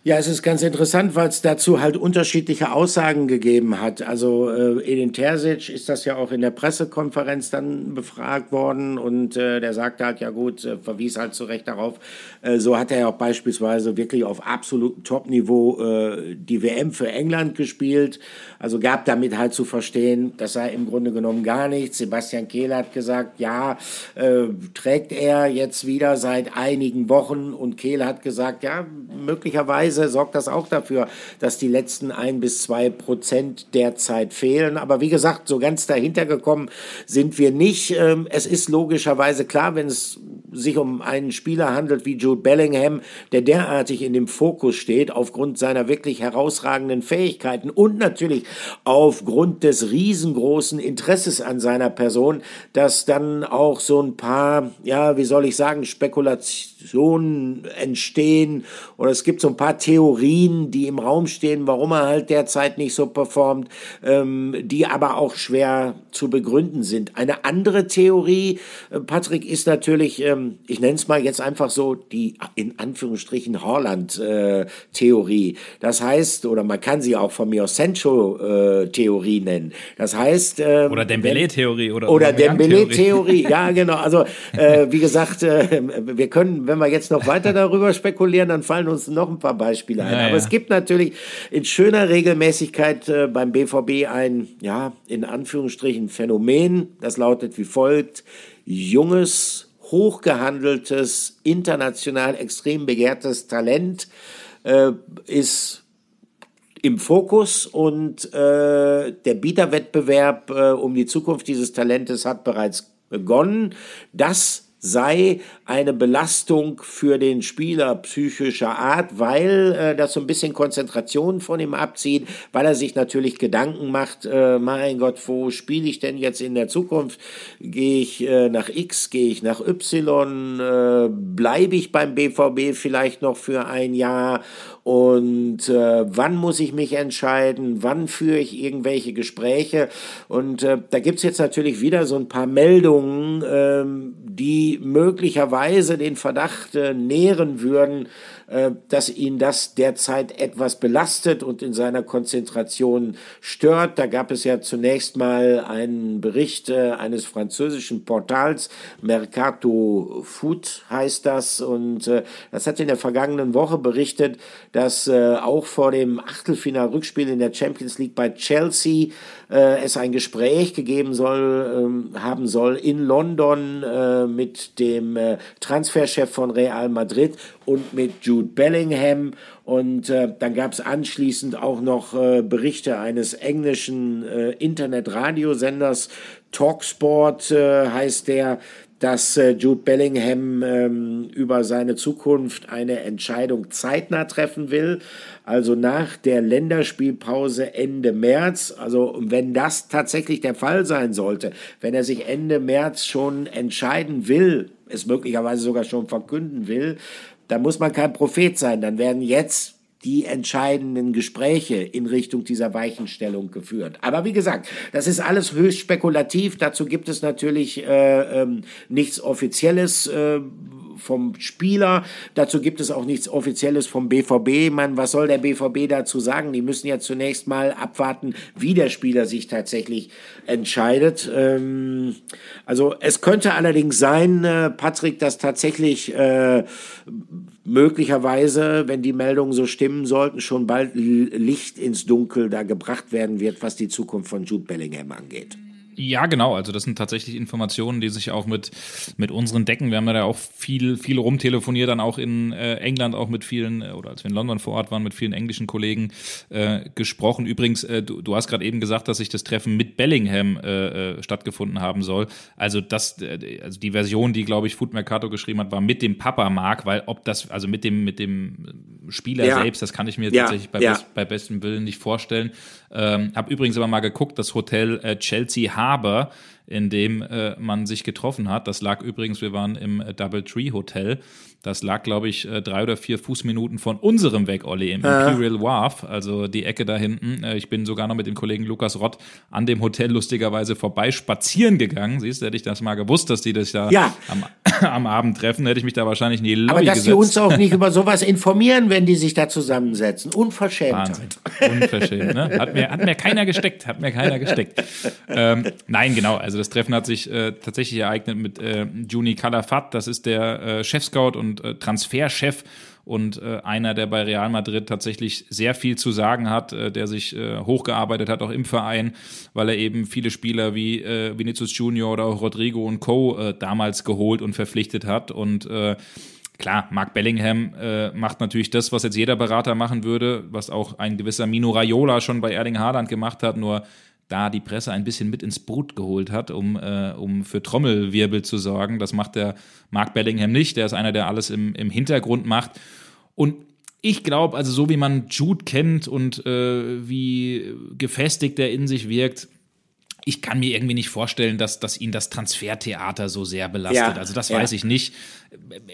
S2: Ja, es ist ganz interessant, weil es dazu halt unterschiedliche Aussagen gegeben hat. Also äh, Edin Terzic ist das ja auch in der Pressekonferenz dann befragt worden und äh, der sagte halt, ja gut, äh, verwies halt zu Recht darauf, äh, so hat er ja auch beispielsweise wirklich auf absolutem Topniveau äh, die WM für England gespielt. Also gab damit halt zu verstehen, das sei im Grunde genommen gar nichts. Sebastian Kehl hat gesagt, ja, äh, trägt er jetzt wieder seit einigen Wochen und Kehl hat gesagt, ja, möglicherweise Weise sorgt das auch dafür, dass die letzten ein bis zwei Prozent derzeit fehlen. Aber wie gesagt, so ganz dahinter gekommen sind wir nicht. Ähm, es ist logischerweise klar, wenn es sich um einen Spieler handelt wie Jude Bellingham, der derartig in dem Fokus steht, aufgrund seiner wirklich herausragenden Fähigkeiten und natürlich aufgrund des riesengroßen Interesses an seiner Person, dass dann auch so ein paar, ja, wie soll ich sagen, Spekulationen entstehen oder es gibt so ein paar Theorien, die im Raum stehen, warum er halt derzeit nicht so performt, ähm, die aber auch schwer zu begründen sind. Eine andere Theorie, äh, Patrick, ist natürlich, ähm, ich nenne es mal jetzt einfach so die in Anführungsstrichen Horland-Theorie. Äh, das heißt, oder man kann sie auch von mir aus Sancho-Theorie äh, nennen. Das heißt ähm,
S1: oder Dembele-Theorie
S2: oder oder Dembele-Theorie. ja, genau. Also äh, wie gesagt, äh, wir können, wenn wir jetzt noch weiter darüber spekulieren, dann fallen uns noch ein paar Beispiele ein. Ja, Aber ja. es gibt natürlich in schöner Regelmäßigkeit äh, beim BVB ein, ja, in Anführungsstrichen Phänomen. Das lautet wie folgt. Junges, hochgehandeltes, international extrem begehrtes Talent äh, ist im Fokus und äh, der Bieterwettbewerb äh, um die Zukunft dieses Talentes hat bereits begonnen. Das sei eine Belastung für den Spieler psychischer Art, weil äh, das so ein bisschen Konzentration von ihm abzieht, weil er sich natürlich Gedanken macht, äh, mein Gott, wo spiele ich denn jetzt in der Zukunft? Gehe ich äh, nach X, gehe ich nach Y, äh, bleibe ich beim BVB vielleicht noch für ein Jahr und äh, wann muss ich mich entscheiden, wann führe ich irgendwelche Gespräche? Und äh, da gibt's jetzt natürlich wieder so ein paar Meldungen, äh, die möglicherweise den Verdacht äh, nähren würden, dass ihn das derzeit etwas belastet und in seiner Konzentration stört. Da gab es ja zunächst mal einen Bericht äh, eines französischen Portals, Mercato Food heißt das, und äh, das hat in der vergangenen Woche berichtet, dass auch vor dem Achtelfinal-Rückspiel in der Champions League bei Chelsea es ein Gespräch gegeben soll, ähm, haben soll in London mit dem Transferchef von Real Madrid und mit Jude Bellingham. Und äh, dann gab es anschließend auch noch äh, Berichte eines englischen äh, Internetradiosenders, Talksport äh, heißt der, dass äh, Jude Bellingham ähm, über seine Zukunft eine Entscheidung zeitnah treffen will, also nach der Länderspielpause Ende März. Also wenn das tatsächlich der Fall sein sollte, wenn er sich Ende März schon entscheiden will, es möglicherweise sogar schon verkünden will, da muss man kein Prophet sein. Dann werden jetzt die entscheidenden Gespräche in Richtung dieser Weichenstellung geführt. Aber wie gesagt, das ist alles höchst spekulativ. Dazu gibt es natürlich äh, ähm, nichts Offizielles. Äh, vom Spieler. Dazu gibt es auch nichts Offizielles vom BVB. Man, was soll der BVB dazu sagen? Die müssen ja zunächst mal abwarten, wie der Spieler sich tatsächlich entscheidet. Ähm, also es könnte allerdings sein, äh, Patrick, dass tatsächlich äh, möglicherweise, wenn die Meldungen so stimmen sollten, schon bald Licht ins Dunkel da gebracht werden wird, was die Zukunft von Jude Bellingham angeht.
S1: Ja, genau. Also das sind tatsächlich Informationen, die sich auch mit, mit unseren Decken, wir haben da auch viel, viel rumtelefoniert, dann auch in äh, England auch mit vielen, äh, oder als wir in London vor Ort waren, mit vielen englischen Kollegen äh, gesprochen. Übrigens, äh, du, du hast gerade eben gesagt, dass sich das Treffen mit Bellingham äh, äh, stattgefunden haben soll. Also das, äh, also die Version, die, glaube ich, Food Mercato geschrieben hat, war mit dem Papa Mark, weil ob das, also mit dem, mit dem Spieler ja. selbst, das kann ich mir ja. tatsächlich bei, ja. best, bei bestem Willen nicht vorstellen. Ähm, hab übrigens aber mal geguckt, das Hotel äh, Chelsea Harbor, in dem äh, man sich getroffen hat. Das lag übrigens, wir waren im äh, Double Tree Hotel. Das lag, glaube ich, äh, drei oder vier Fußminuten von unserem weg, Olli, im ja. Imperial Wharf, also die Ecke da hinten. Äh, ich bin sogar noch mit dem Kollegen Lukas Rott an dem Hotel lustigerweise vorbei spazieren gegangen. Siehst du, hätte ich das mal gewusst, dass die das da ja. am, am, Abend treffen, hätte ich mich da wahrscheinlich in die Lobby
S2: Aber dass
S1: gesetzt.
S2: die uns auch nicht über sowas informieren, wenn die sich da zusammensetzen. Unverschämt.
S1: Wahnsinn. Unverschämt, ne? Hat mir, hat mir keiner gesteckt, hat mir keiner gesteckt. Ähm, nein, genau, also das Treffen hat sich äh, tatsächlich ereignet mit äh, Juni Calafat, das ist der äh, Chefscout und äh, Transferchef und äh, einer, der bei Real Madrid tatsächlich sehr viel zu sagen hat, äh, der sich äh, hochgearbeitet hat, auch im Verein, weil er eben viele Spieler wie äh, Vinicius Junior oder auch Rodrigo und Co. Äh, damals geholt und verpflichtet hat. Und äh, klar, Mark Bellingham äh, macht natürlich das, was jetzt jeder Berater machen würde, was auch ein gewisser Mino Raiola schon bei Erling Haaland gemacht hat, nur da die Presse ein bisschen mit ins Boot geholt hat, um, äh, um für Trommelwirbel zu sorgen. Das macht der Mark Bellingham nicht. Der ist einer, der alles im, im Hintergrund macht. Und ich glaube, also so wie man Jude kennt und äh, wie gefestigt er in sich wirkt, ich kann mir irgendwie nicht vorstellen, dass, dass ihn das Transfertheater so sehr belastet. Ja, also das ja. weiß ich nicht.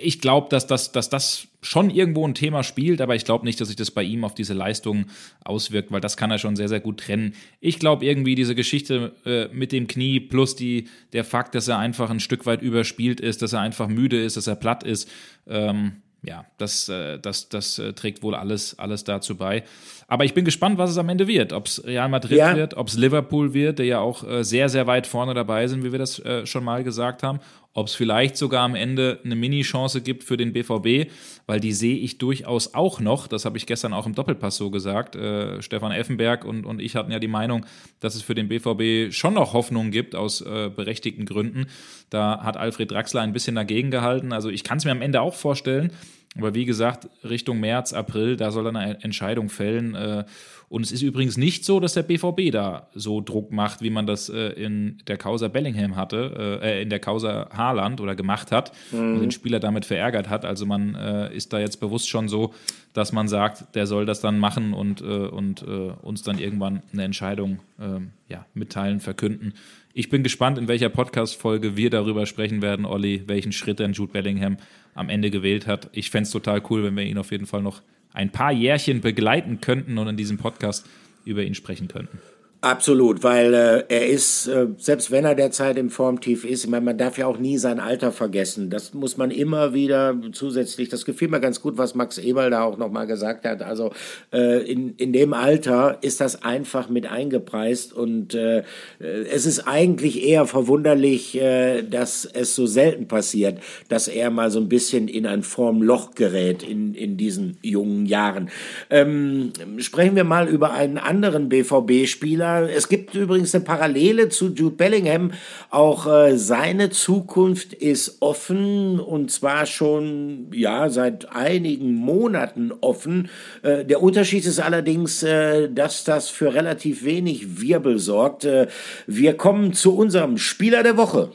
S1: Ich glaube, dass, dass, dass das schon irgendwo ein Thema spielt, aber ich glaube nicht, dass sich das bei ihm auf diese Leistung auswirkt, weil das kann er schon sehr, sehr gut trennen. Ich glaube irgendwie diese Geschichte äh, mit dem Knie plus die, der Fakt, dass er einfach ein Stück weit überspielt ist, dass er einfach müde ist, dass er platt ist, ähm, ja, das, äh, das, das äh, trägt wohl alles, alles dazu bei. Aber ich bin gespannt, was es am Ende wird. Ob es Real Madrid ja. wird, ob es Liverpool wird, der ja auch äh, sehr, sehr weit vorne dabei sind, wie wir das schon mal gesagt haben. Ob es vielleicht sogar am Ende eine Mini-Chance gibt für den BVB, weil die sehe ich durchaus auch noch. Das habe ich gestern auch im Doppelpass so gesagt. Äh, Stefan Effenberg und, und ich hatten ja die Meinung, dass es für den BVB schon noch Hoffnung gibt aus äh, berechtigten Gründen. Da hat Alfred Draxler ein bisschen dagegen gehalten. Also ich kann es mir am Ende auch vorstellen. Aber wie gesagt, Richtung März, April, da soll er eine Entscheidung fällen. Äh, und es ist übrigens nicht so, dass der BVB da so Druck macht, wie man das äh, in der Causa Bellingham hatte, äh, in der Causa Haaland oder gemacht hat mhm. und den Spieler damit verärgert hat. Also man ist da jetzt bewusst schon so, dass man sagt, der soll das dann machen und, und uns dann irgendwann eine Entscheidung ähm, ja, mitteilen, verkünden. Ich bin gespannt, in welcher Podcast-Folge wir darüber sprechen werden, Olli, welchen Schritt denn Jude Bellingham am Ende gewählt hat. Ich fände es total cool, wenn wir ihn auf jeden Fall noch ein paar Jährchen begleiten könnten und in diesem Podcast über ihn sprechen könnten.
S2: Absolut, weil äh, er ist, äh, selbst wenn er derzeit im Formtief ist, ich meine, man darf ja auch nie sein Alter vergessen. Das muss man immer wieder zusätzlich, das gefiel mir ganz gut, was Max Eberl da auch nochmal gesagt hat. Also äh, in, in dem Alter ist das einfach mit eingepreist und äh, es ist eigentlich eher verwunderlich, äh, dass es so selten passiert, dass er mal so ein bisschen in ein Formloch gerät in, in diesen jungen Jahren. Ähm, sprechen wir mal über einen anderen BVB-Spieler, Es gibt übrigens eine Parallele zu Jude Bellingham. Auch äh, seine Zukunft ist offen und zwar schon ja seit einigen Monaten offen. Äh, der Unterschied ist allerdings, äh, dass das für relativ wenig Wirbel sorgt. Äh, wir kommen zu unserem Spieler der Woche.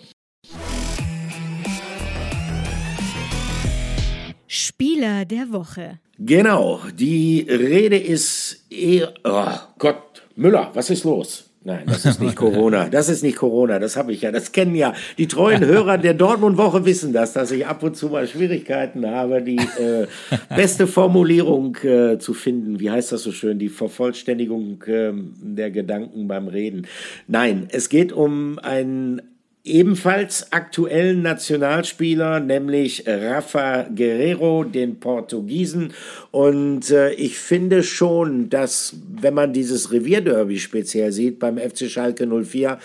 S3: Spieler der Woche.
S2: Genau, die Rede ist eher, oh Gott, Müller, was ist los? Nein, das ist nicht Corona. Das ist nicht Corona. Das habe ich ja. Das kennen ja die treuen Hörer der Dortmund-Woche wissen das, dass ich ab und zu mal Schwierigkeiten habe, die äh, beste Formulierung äh, zu finden. Wie heißt das so schön? Die Vervollständigung äh, der Gedanken beim Reden. Nein, es geht um ein ebenfalls aktuellen Nationalspieler, nämlich Rafa Guerrero, den Portugiesen. Und äh, ich finde schon, dass wenn man dieses Revierderby speziell sieht beim FC Schalke 04,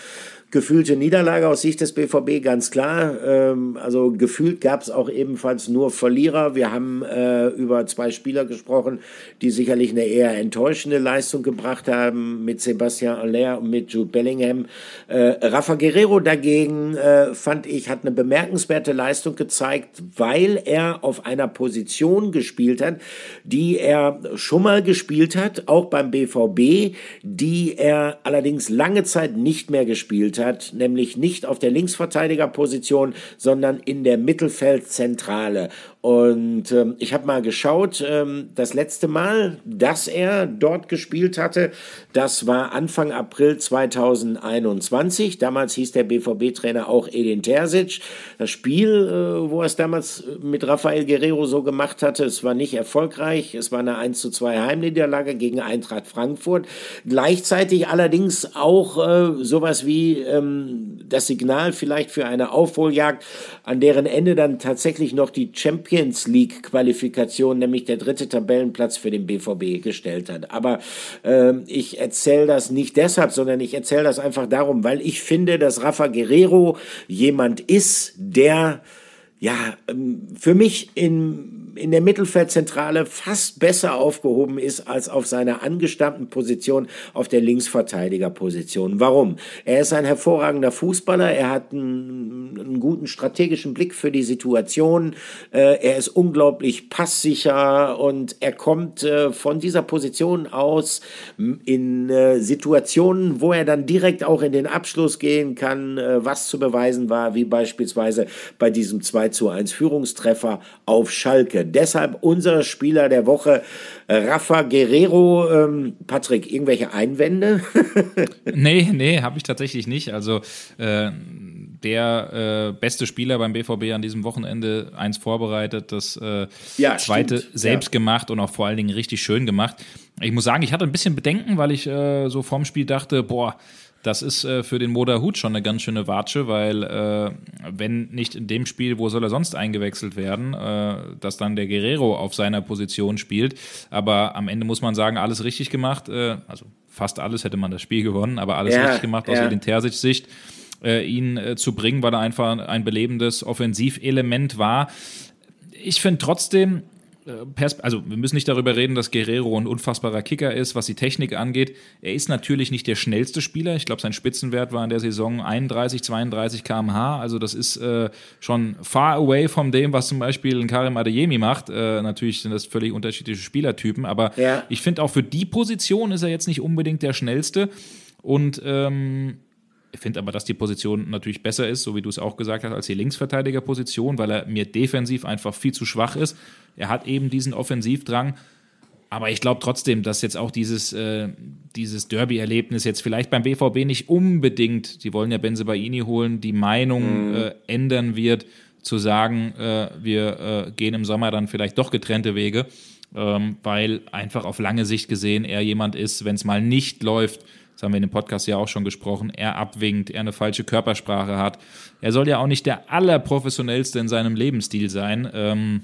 S2: gefühlte Niederlage aus Sicht des BVB, ganz klar. Ähm, also gefühlt gab es auch ebenfalls nur Verlierer. Wir haben äh, über zwei Spieler gesprochen, die sicherlich eine eher enttäuschende Leistung gebracht haben, mit Sebastian Aller und mit Jude Bellingham. Äh, Rafa Guerrero dagegen, äh, fand ich, hat eine bemerkenswerte Leistung gezeigt, weil er auf einer Position gespielt hat, die er schon mal gespielt hat, auch beim BVB, die er allerdings lange Zeit nicht mehr gespielt hat, nämlich nicht auf der Linksverteidigerposition, sondern in der Mittelfeldzentrale. Und ähm, ich habe mal geschaut, ähm, das letzte Mal, dass er dort gespielt hatte, das war Anfang April 2021. Damals hieß der BVB-Trainer auch Edin Terzic. Das Spiel, äh, wo er es damals mit Rafael Guerrero so gemacht hatte, es war nicht erfolgreich. Es war eine 1 zu 2 Heimniederlage gegen Eintracht Frankfurt. Gleichzeitig allerdings auch äh, sowas wie ähm, das Signal vielleicht für eine Aufholjagd, an deren Ende dann tatsächlich noch die Champions Champions League Qualifikation, nämlich der dritte Tabellenplatz für den BVB gestellt hat. Aber äh, ich erzähle das nicht deshalb, sondern ich erzähle das einfach darum, weil ich finde, dass Rafa Guerrero jemand ist, der ja ähm, für mich in in der Mittelfeldzentrale fast besser aufgehoben ist als auf seiner angestammten Position auf der Linksverteidigerposition. Warum? Er ist ein hervorragender Fußballer, er hat einen, einen guten strategischen Blick für die Situation, äh, er ist unglaublich passsicher und er kommt äh, von dieser Position aus in äh, Situationen, wo er dann direkt auch in den Abschluss gehen kann, was zu beweisen war, wie beispielsweise bei diesem 2 zu 1 Führungstreffer auf Schalke. Deshalb unser Spieler der Woche, Rafa Guerrero. Ähm, Patrick, irgendwelche Einwände?
S1: nee, nee, habe ich tatsächlich nicht. Also äh, der äh, beste Spieler beim BVB an diesem Wochenende eins vorbereitet, das äh, ja, zweite stimmt. selbst ja. gemacht und auch vor allen Dingen richtig schön gemacht. Ich muss sagen, ich hatte ein bisschen Bedenken, weil ich äh, so vorm Spiel dachte, boah, das ist äh, für den Moda Hut schon eine ganz schöne Watsche, weil äh, wenn nicht in dem Spiel, wo soll er sonst eingewechselt werden, äh, dass dann der Guerrero auf seiner Position spielt. Aber am Ende muss man sagen, alles richtig gemacht. Äh, also fast alles hätte man das Spiel gewonnen, aber alles ja, richtig gemacht aus ja. Edin Terzic-Sicht, äh, ihn äh, zu bringen, weil er einfach ein belebendes Offensivelement war. Ich finde trotzdem, also wir müssen nicht darüber reden, dass Guerrero ein unfassbarer Kicker ist, was die Technik angeht. Er ist natürlich nicht der schnellste Spieler. Ich glaube, sein Spitzenwert war in der Saison 31, 32 km/h. Also das ist äh, schon far away von dem, was zum Beispiel ein Karim Adeyemi macht. Äh, natürlich sind das völlig unterschiedliche Spielertypen, aber ja. ich finde auch für die Position ist er jetzt nicht unbedingt der schnellste. Und ähm, ich finde aber, dass die Position natürlich besser ist, so wie du es auch gesagt hast, als die Linksverteidigerposition, weil er mir defensiv einfach viel zu schwach ist. Er hat eben diesen Offensivdrang. Aber ich glaube trotzdem, dass jetzt auch dieses, äh, dieses Derby-Erlebnis jetzt vielleicht beim BVB nicht unbedingt, die wollen ja Benzebaini holen, die Meinung mhm. äh, ändern wird, zu sagen, äh, wir äh, gehen im Sommer dann vielleicht doch getrennte Wege, ähm, weil einfach auf lange Sicht gesehen er jemand ist, wenn es mal nicht läuft, das haben wir in dem Podcast ja auch schon gesprochen, er abwinkt, er eine falsche Körpersprache hat. Er soll ja auch nicht der allerprofessionellste in seinem Lebensstil sein. Ähm,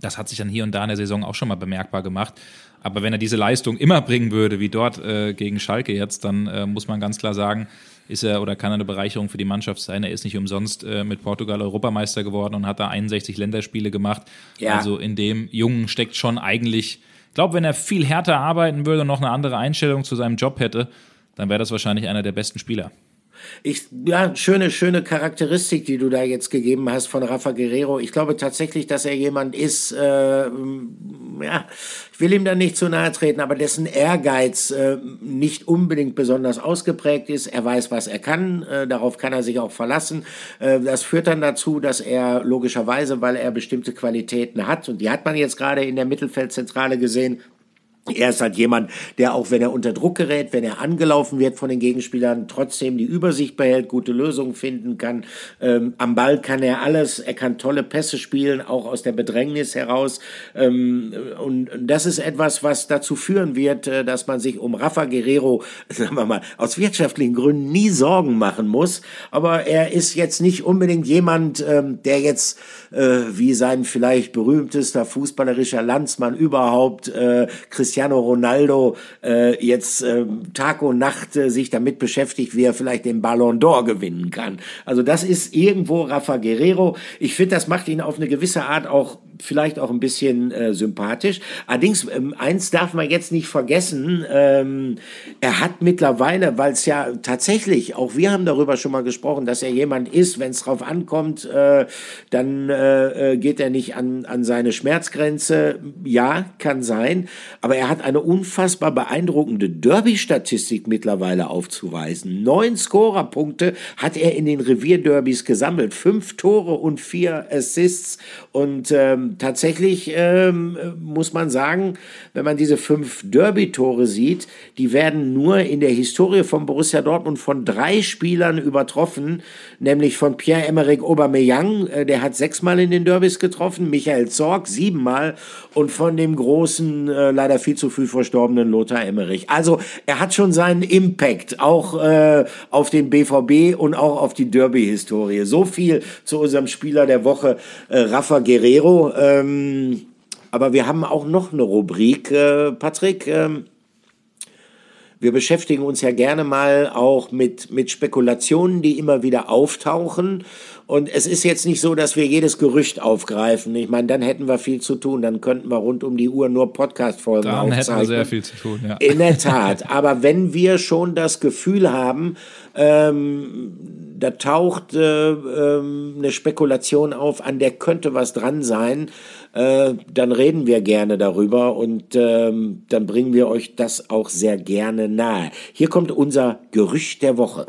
S1: das hat sich dann hier und da in der Saison auch schon mal bemerkbar gemacht. Aber wenn er diese Leistung immer bringen würde, wie dort äh, gegen Schalke jetzt, dann äh, muss man ganz klar sagen, ist er oder kann er eine Bereicherung für die Mannschaft sein. Er ist nicht umsonst äh, mit Portugal Europameister geworden und hat da 61 Länderspiele gemacht. Ja. Also in dem Jungen steckt schon eigentlich ich glaube, wenn er viel härter arbeiten würde und noch eine andere Einstellung zu seinem Job hätte, dann wäre das wahrscheinlich einer der besten Spieler.
S2: Ich, ja, schöne, schöne Charakteristik, die du da jetzt gegeben hast von Rafa Guerrero. Ich glaube tatsächlich, dass er jemand ist, äh, ja, ich will ihm da nicht zu nahe treten, aber dessen Ehrgeiz äh, nicht unbedingt besonders ausgeprägt ist. Er weiß, was er kann, äh, darauf kann er sich auch verlassen. Äh, das führt dann dazu, dass er logischerweise, weil er bestimmte Qualitäten hat, und die hat man jetzt gerade in der Mittelfeldzentrale gesehen, er ist halt jemand, der auch wenn er unter Druck gerät, wenn er angelaufen wird von den Gegenspielern, trotzdem die Übersicht behält, gute Lösungen finden kann. Ähm, am Ball kann er alles, er kann tolle Pässe spielen, auch aus der Bedrängnis heraus. Ähm, und das ist etwas, was dazu führen wird, äh, dass man sich um Rafa Guerrero, sagen wir mal, aus wirtschaftlichen Gründen nie Sorgen machen muss. Aber er ist jetzt nicht unbedingt jemand, ähm, der jetzt äh, wie sein vielleicht berühmtester fußballerischer Landsmann überhaupt, äh, Cristiano Ronaldo äh, jetzt äh, Tag und Nacht äh, sich damit beschäftigt, wie er vielleicht den Ballon d'Or gewinnen kann. Also das ist irgendwo Rafa Guerrero. Ich finde, das macht ihn auf eine gewisse Art auch vielleicht auch ein bisschen äh, sympathisch. Allerdings, ähm, eins darf man jetzt nicht vergessen, ähm, er hat mittlerweile, weil es ja tatsächlich, auch wir haben darüber schon mal gesprochen, dass er jemand ist, wenn es drauf ankommt, äh, dann äh, äh, geht er nicht an, an seine Schmerzgrenze. Ja, kann sein, aber er hat eine unfassbar beeindruckende Derby-Statistik mittlerweile aufzuweisen. Neun Scorerpunkte hat er in den Revierderbys gesammelt, fünf Tore und vier Assists und ähm, tatsächlich ähm, muss man sagen, wenn man diese fünf Derby-Tore sieht, die werden nur in der Historie von Borussia Dortmund von drei Spielern übertroffen, nämlich von Pierre-Emerick Aubameyang, äh, der hat sechsmal in den Derbys getroffen, Michael Zorg siebenmal und von dem großen, äh, leider viel zu früh verstorbenen Lothar Emmerich. Also er hat schon seinen Impact auch äh, auf den BVB und auch auf die Derby-Historie. So viel zu unserem Spieler der Woche, äh, Rafa Guerrero. Ähm, aber wir haben auch noch eine Rubrik, äh, Patrick. Ähm, wir beschäftigen uns ja gerne mal auch mit, mit Spekulationen, die immer wieder auftauchen. Und es ist jetzt nicht so, dass wir jedes Gerücht aufgreifen. Ich meine, dann hätten wir viel zu tun. Dann könnten wir rund um die Uhr nur Podcast-Folgen
S1: aufzeichnen.
S2: Dann
S1: hätten wir sehr viel zu tun, ja.
S2: In der Tat. Aber wenn wir schon das Gefühl haben, ähm, da taucht äh, ähm, eine Spekulation auf, an der könnte was dran sein, äh, dann reden wir gerne darüber und ähm, dann bringen wir euch das auch sehr gerne nahe. Hier kommt unser Gerücht der Woche.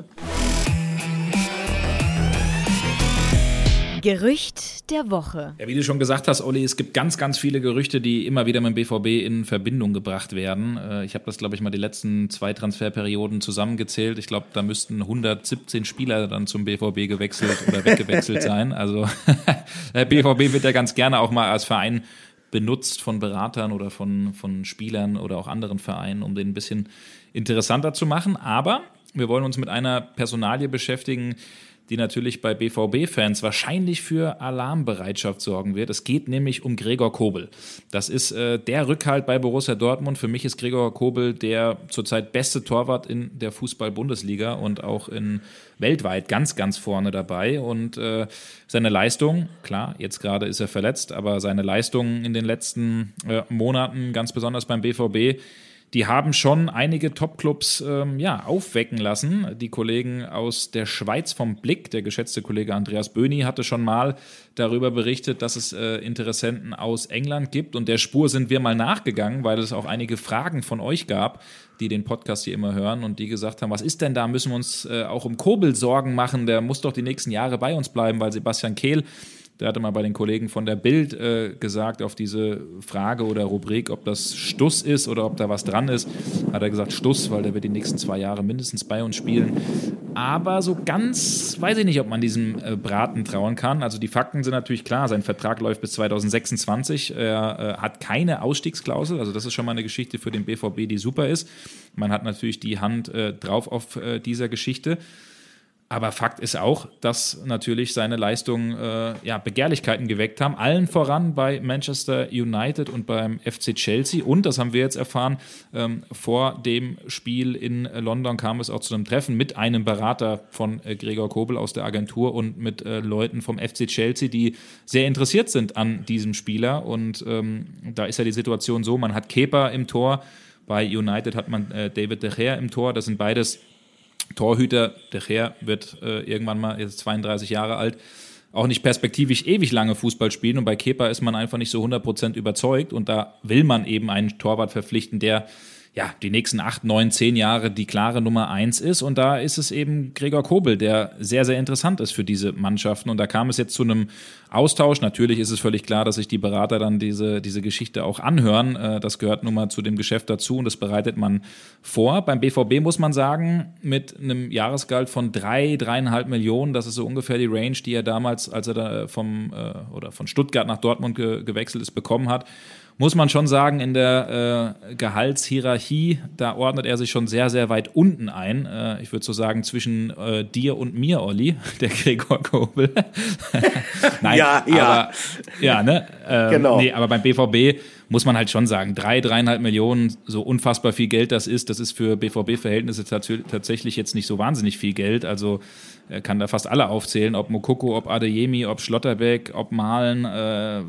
S3: Gerücht der Woche.
S1: Ja, wie du schon gesagt hast, Olli, es gibt ganz, ganz viele Gerüchte, die immer wieder mit dem BVB in Verbindung gebracht werden. Äh, ich habe das, glaube ich, mal die letzten zwei Transferperioden zusammengezählt. Ich glaube, da müssten 117 Spieler dann zum BVB gewechselt oder weggewechselt sein. Also der BVB wird ja ganz gerne auch mal als Verein benutzt von Beratern oder von, von Spielern oder auch anderen Vereinen, um den ein bisschen interessanter zu machen. Aber wir wollen uns mit einer Personalie beschäftigen, die natürlich bei BVB-Fans wahrscheinlich für Alarmbereitschaft sorgen wird. Es geht nämlich um Gregor Kobel. Das ist äh, der Rückhalt bei Borussia Dortmund. Für mich ist Gregor Kobel der zurzeit beste Torwart in der Fußball-Bundesliga und auch in weltweit ganz, ganz vorne dabei. Und äh, seine Leistung, klar, jetzt gerade ist er verletzt, aber seine Leistung in den letzten äh, Monaten, ganz besonders beim BVB, die haben schon einige Topclubs ähm, ja, aufwecken lassen. Die Kollegen aus der Schweiz vom Blick, der geschätzte Kollege Andreas Böhni, hatte schon mal darüber berichtet, dass es äh, Interessenten aus England gibt. Und der Spur sind wir mal nachgegangen, weil es auch einige Fragen von euch gab, die den Podcast hier immer hören und die gesagt haben, was ist denn da? Müssen wir uns äh, auch um Kobel Sorgen machen? Der muss doch die nächsten Jahre bei uns bleiben, weil Sebastian Kehl der hatte mal bei den Kollegen von der Bild äh, gesagt, auf diese Frage oder Rubrik, ob das Stuss ist oder ob da was dran ist, hat er gesagt Stuss, weil der wird die nächsten zwei Jahre mindestens bei uns spielen. Aber so ganz weiß ich nicht, ob man diesem äh, Braten trauen kann. Also die Fakten sind natürlich klar. Sein Vertrag läuft bis 2026. Er äh, hat keine Ausstiegsklausel. Also das ist schon mal eine Geschichte für den BVB, die super ist. Man hat natürlich die Hand äh, drauf auf äh, dieser Geschichte. Aber Fakt ist auch, dass natürlich seine Leistungen äh, ja, Begehrlichkeiten geweckt haben. Allen voran bei Manchester United und beim FC Chelsea. Und, das haben wir jetzt erfahren, ähm, vor dem Spiel in London kam es auch zu einem Treffen mit einem Berater von äh, Gregor Kobel aus der Agentur und mit äh, Leuten vom FC Chelsea, die sehr interessiert sind an diesem Spieler. Und ähm, da ist ja die Situation so, man hat Kepa im Tor. Bei United hat man äh, David De Gea im Tor. Das sind beides Torhüter, der Gea wird äh, irgendwann mal, jetzt 32 Jahre alt, auch nicht perspektivisch ewig lange Fußball spielen. Und bei Kepa ist man einfach nicht so 100% überzeugt. Und da will man eben einen Torwart verpflichten, der ja, die nächsten acht, neun, zehn Jahre die klare Nummer eins ist. Und da ist es eben Gregor Kobel, der sehr, sehr interessant ist für diese Mannschaften. Und da kam es jetzt zu einem Austausch. Natürlich ist es völlig klar, dass sich die Berater dann diese, diese Geschichte auch anhören. Äh, das gehört nun mal zu dem Geschäft dazu und das bereitet man vor. Beim BVB muss man sagen, mit einem Jahresgehalt von drei, dreieinhalb Millionen, das ist so ungefähr die Range, die er damals, als er da vom, äh, oder von Stuttgart nach Dortmund ge gewechselt ist, bekommen hat muss man schon sagen, in der äh, Gehaltshierarchie, da ordnet er sich schon sehr, sehr weit unten ein. Äh, ich würde so sagen, zwischen äh, dir und mir, Olli, der Gregor Kobel. Nein,
S2: ja, ja.
S1: Aber, ja, ne? Äh,
S2: genau.
S1: Nee, aber beim BVB muss man halt schon sagen, drei, dreieinhalb Millionen, so unfassbar viel Geld das ist, das ist für BVB-Verhältnisse tatsächlich jetzt nicht so wahnsinnig viel Geld. Also kann da fast alle aufzählen, ob Mokoko, ob Adeyemi, ob Schlotterbeck, ob Malen, äh,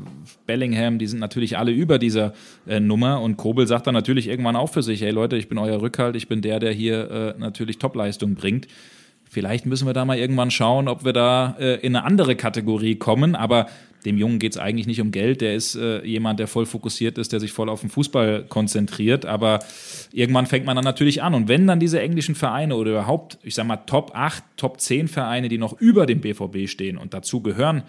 S1: Bellingham, die sind natürlich alle über dieser äh, Nummer und Kobel sagt dann natürlich irgendwann auch für sich, hey Leute, ich bin euer Rückhalt, ich bin der, der hier äh, natürlich Topleistung bringt. Vielleicht müssen wir da mal irgendwann schauen, ob wir da äh, in eine andere Kategorie kommen. Aber dem Jungen geht es eigentlich nicht um Geld. Der ist äh, jemand, der voll fokussiert ist, der sich voll auf den Fußball konzentriert. Aber irgendwann fängt man dann natürlich an. Und wenn dann diese englischen Vereine oder überhaupt, ich sag mal, Top 8, Top 10 Vereine, die noch über dem BVB stehen und dazu gehören,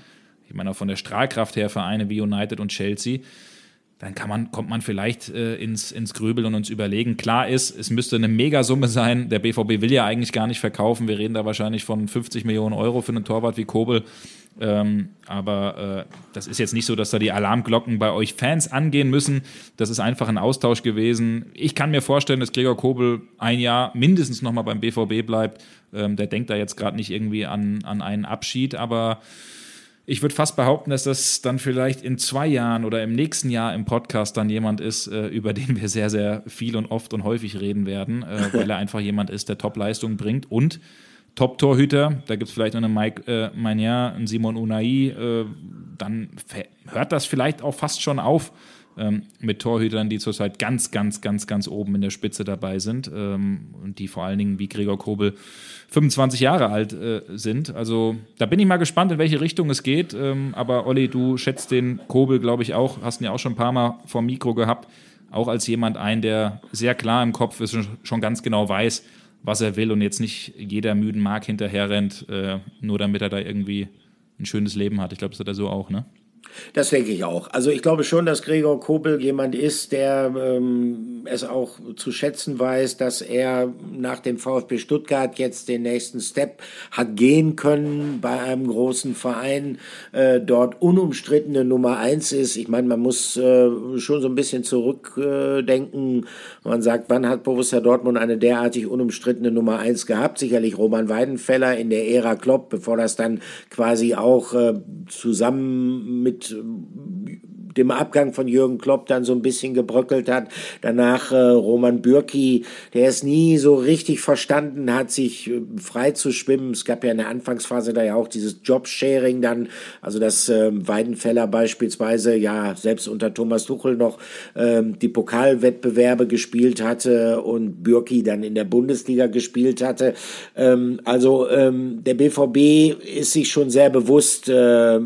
S1: ich meine auch von der Strahlkraft her Vereine wie United und Chelsea, dann kann man, kommt man vielleicht äh, ins, ins Grübeln und uns überlegen. Klar ist, es müsste eine Megasumme sein. Der BVB will ja eigentlich gar nicht verkaufen. Wir reden da wahrscheinlich von 50 Millionen Euro für einen Torwart wie Kobel. Ähm, aber äh, das ist jetzt nicht so, dass da die Alarmglocken bei euch Fans angehen müssen. Das ist einfach ein Austausch gewesen. Ich kann mir vorstellen, dass Gregor Kobel ein Jahr mindestens nochmal beim BVB bleibt. Ähm, der denkt da jetzt gerade nicht irgendwie an, an einen Abschied, aber ich würde fast behaupten, dass das dann vielleicht in zwei Jahren oder im nächsten Jahr im Podcast dann jemand ist, äh, über den wir sehr, sehr viel und oft und häufig reden werden, äh, weil er einfach jemand ist, der Top-Leistung bringt und Top-Torhüter. Da gibt es vielleicht noch einen Mike äh, Manier, einen Simon Unai. Äh, dann hört das vielleicht auch fast schon auf ähm, mit Torhütern, die zurzeit ganz, ganz, ganz, ganz oben in der Spitze dabei sind ähm, und die vor allen Dingen wie Gregor Kobel 25 Jahre alt äh, sind. Also da bin ich mal gespannt, in welche Richtung es geht. Ähm, aber Olli, du schätzt den Kobel, glaube ich, auch, hast ihn ja auch schon ein paar Mal vor Mikro gehabt, auch als jemand ein, der sehr klar im Kopf ist und schon ganz genau weiß, was er will und jetzt nicht jeder müden Mark hinterher rennt, äh, nur damit er da irgendwie ein schönes Leben hat. Ich glaube, das hat er so auch, ne?
S2: Das denke ich auch. Also ich glaube schon, dass Gregor Kobel jemand ist, der ähm, es auch zu schätzen weiß, dass er nach dem VfB Stuttgart jetzt den nächsten Step hat gehen können bei einem großen Verein, äh, dort unumstrittene Nummer eins ist. Ich meine, man muss äh, schon so ein bisschen zurückdenken. Äh, man sagt, wann hat Borussia Dortmund eine derartig unumstrittene Nummer eins gehabt? Sicherlich Roman Weidenfeller in der Ära Klopp, bevor das dann quasi auch äh, zusammen mit mit dem Abgang von Jürgen Klopp dann so ein bisschen gebröckelt hat. Danach äh, Roman Bürki, der es nie so richtig verstanden hat, sich äh, frei zu schwimmen. Es gab ja in der Anfangsphase da ja auch dieses Jobsharing dann, also dass äh, Weidenfeller beispielsweise ja selbst unter Thomas Tuchel noch äh, die Pokalwettbewerbe gespielt hatte und Bürki dann in der Bundesliga gespielt hatte. Ähm, also ähm, der BVB ist sich schon sehr bewusst, äh,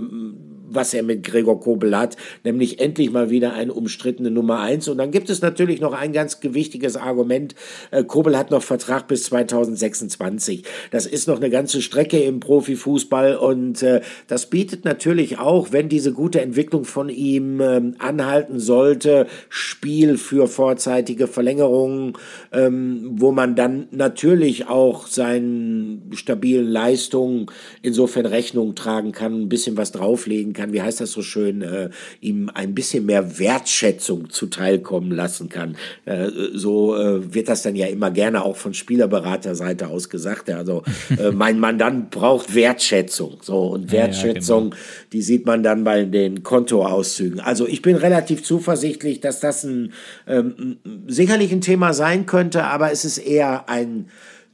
S2: was er mit Gregor Kobel hat, nämlich endlich mal wieder eine umstrittene Nummer eins. Und dann gibt es natürlich noch ein ganz gewichtiges Argument. Äh, Kobel hat noch Vertrag bis 2026. Das ist noch eine ganze Strecke im Profifußball und äh, das bietet natürlich auch, wenn diese gute Entwicklung von ihm äh, anhalten sollte, Spiel für vorzeitige Verlängerungen, ähm, wo man dann natürlich auch seinen stabilen Leistungen insofern Rechnung tragen kann, ein bisschen was drauflegen kann kann, wie heißt das so schön, äh, ihm ein bisschen mehr Wertschätzung zuteilkommen lassen kann. Äh, so äh, wird das dann ja immer gerne auch von Spielerberaterseite aus gesagt. Also äh, mein Mandant braucht Wertschätzung. So und Wertschätzung, ja, ja, genau. die sieht man dann bei den Kontoauszügen. Also ich bin relativ zuversichtlich, dass das ein ähm, sicherlich ein Thema sein könnte, aber es ist eher ein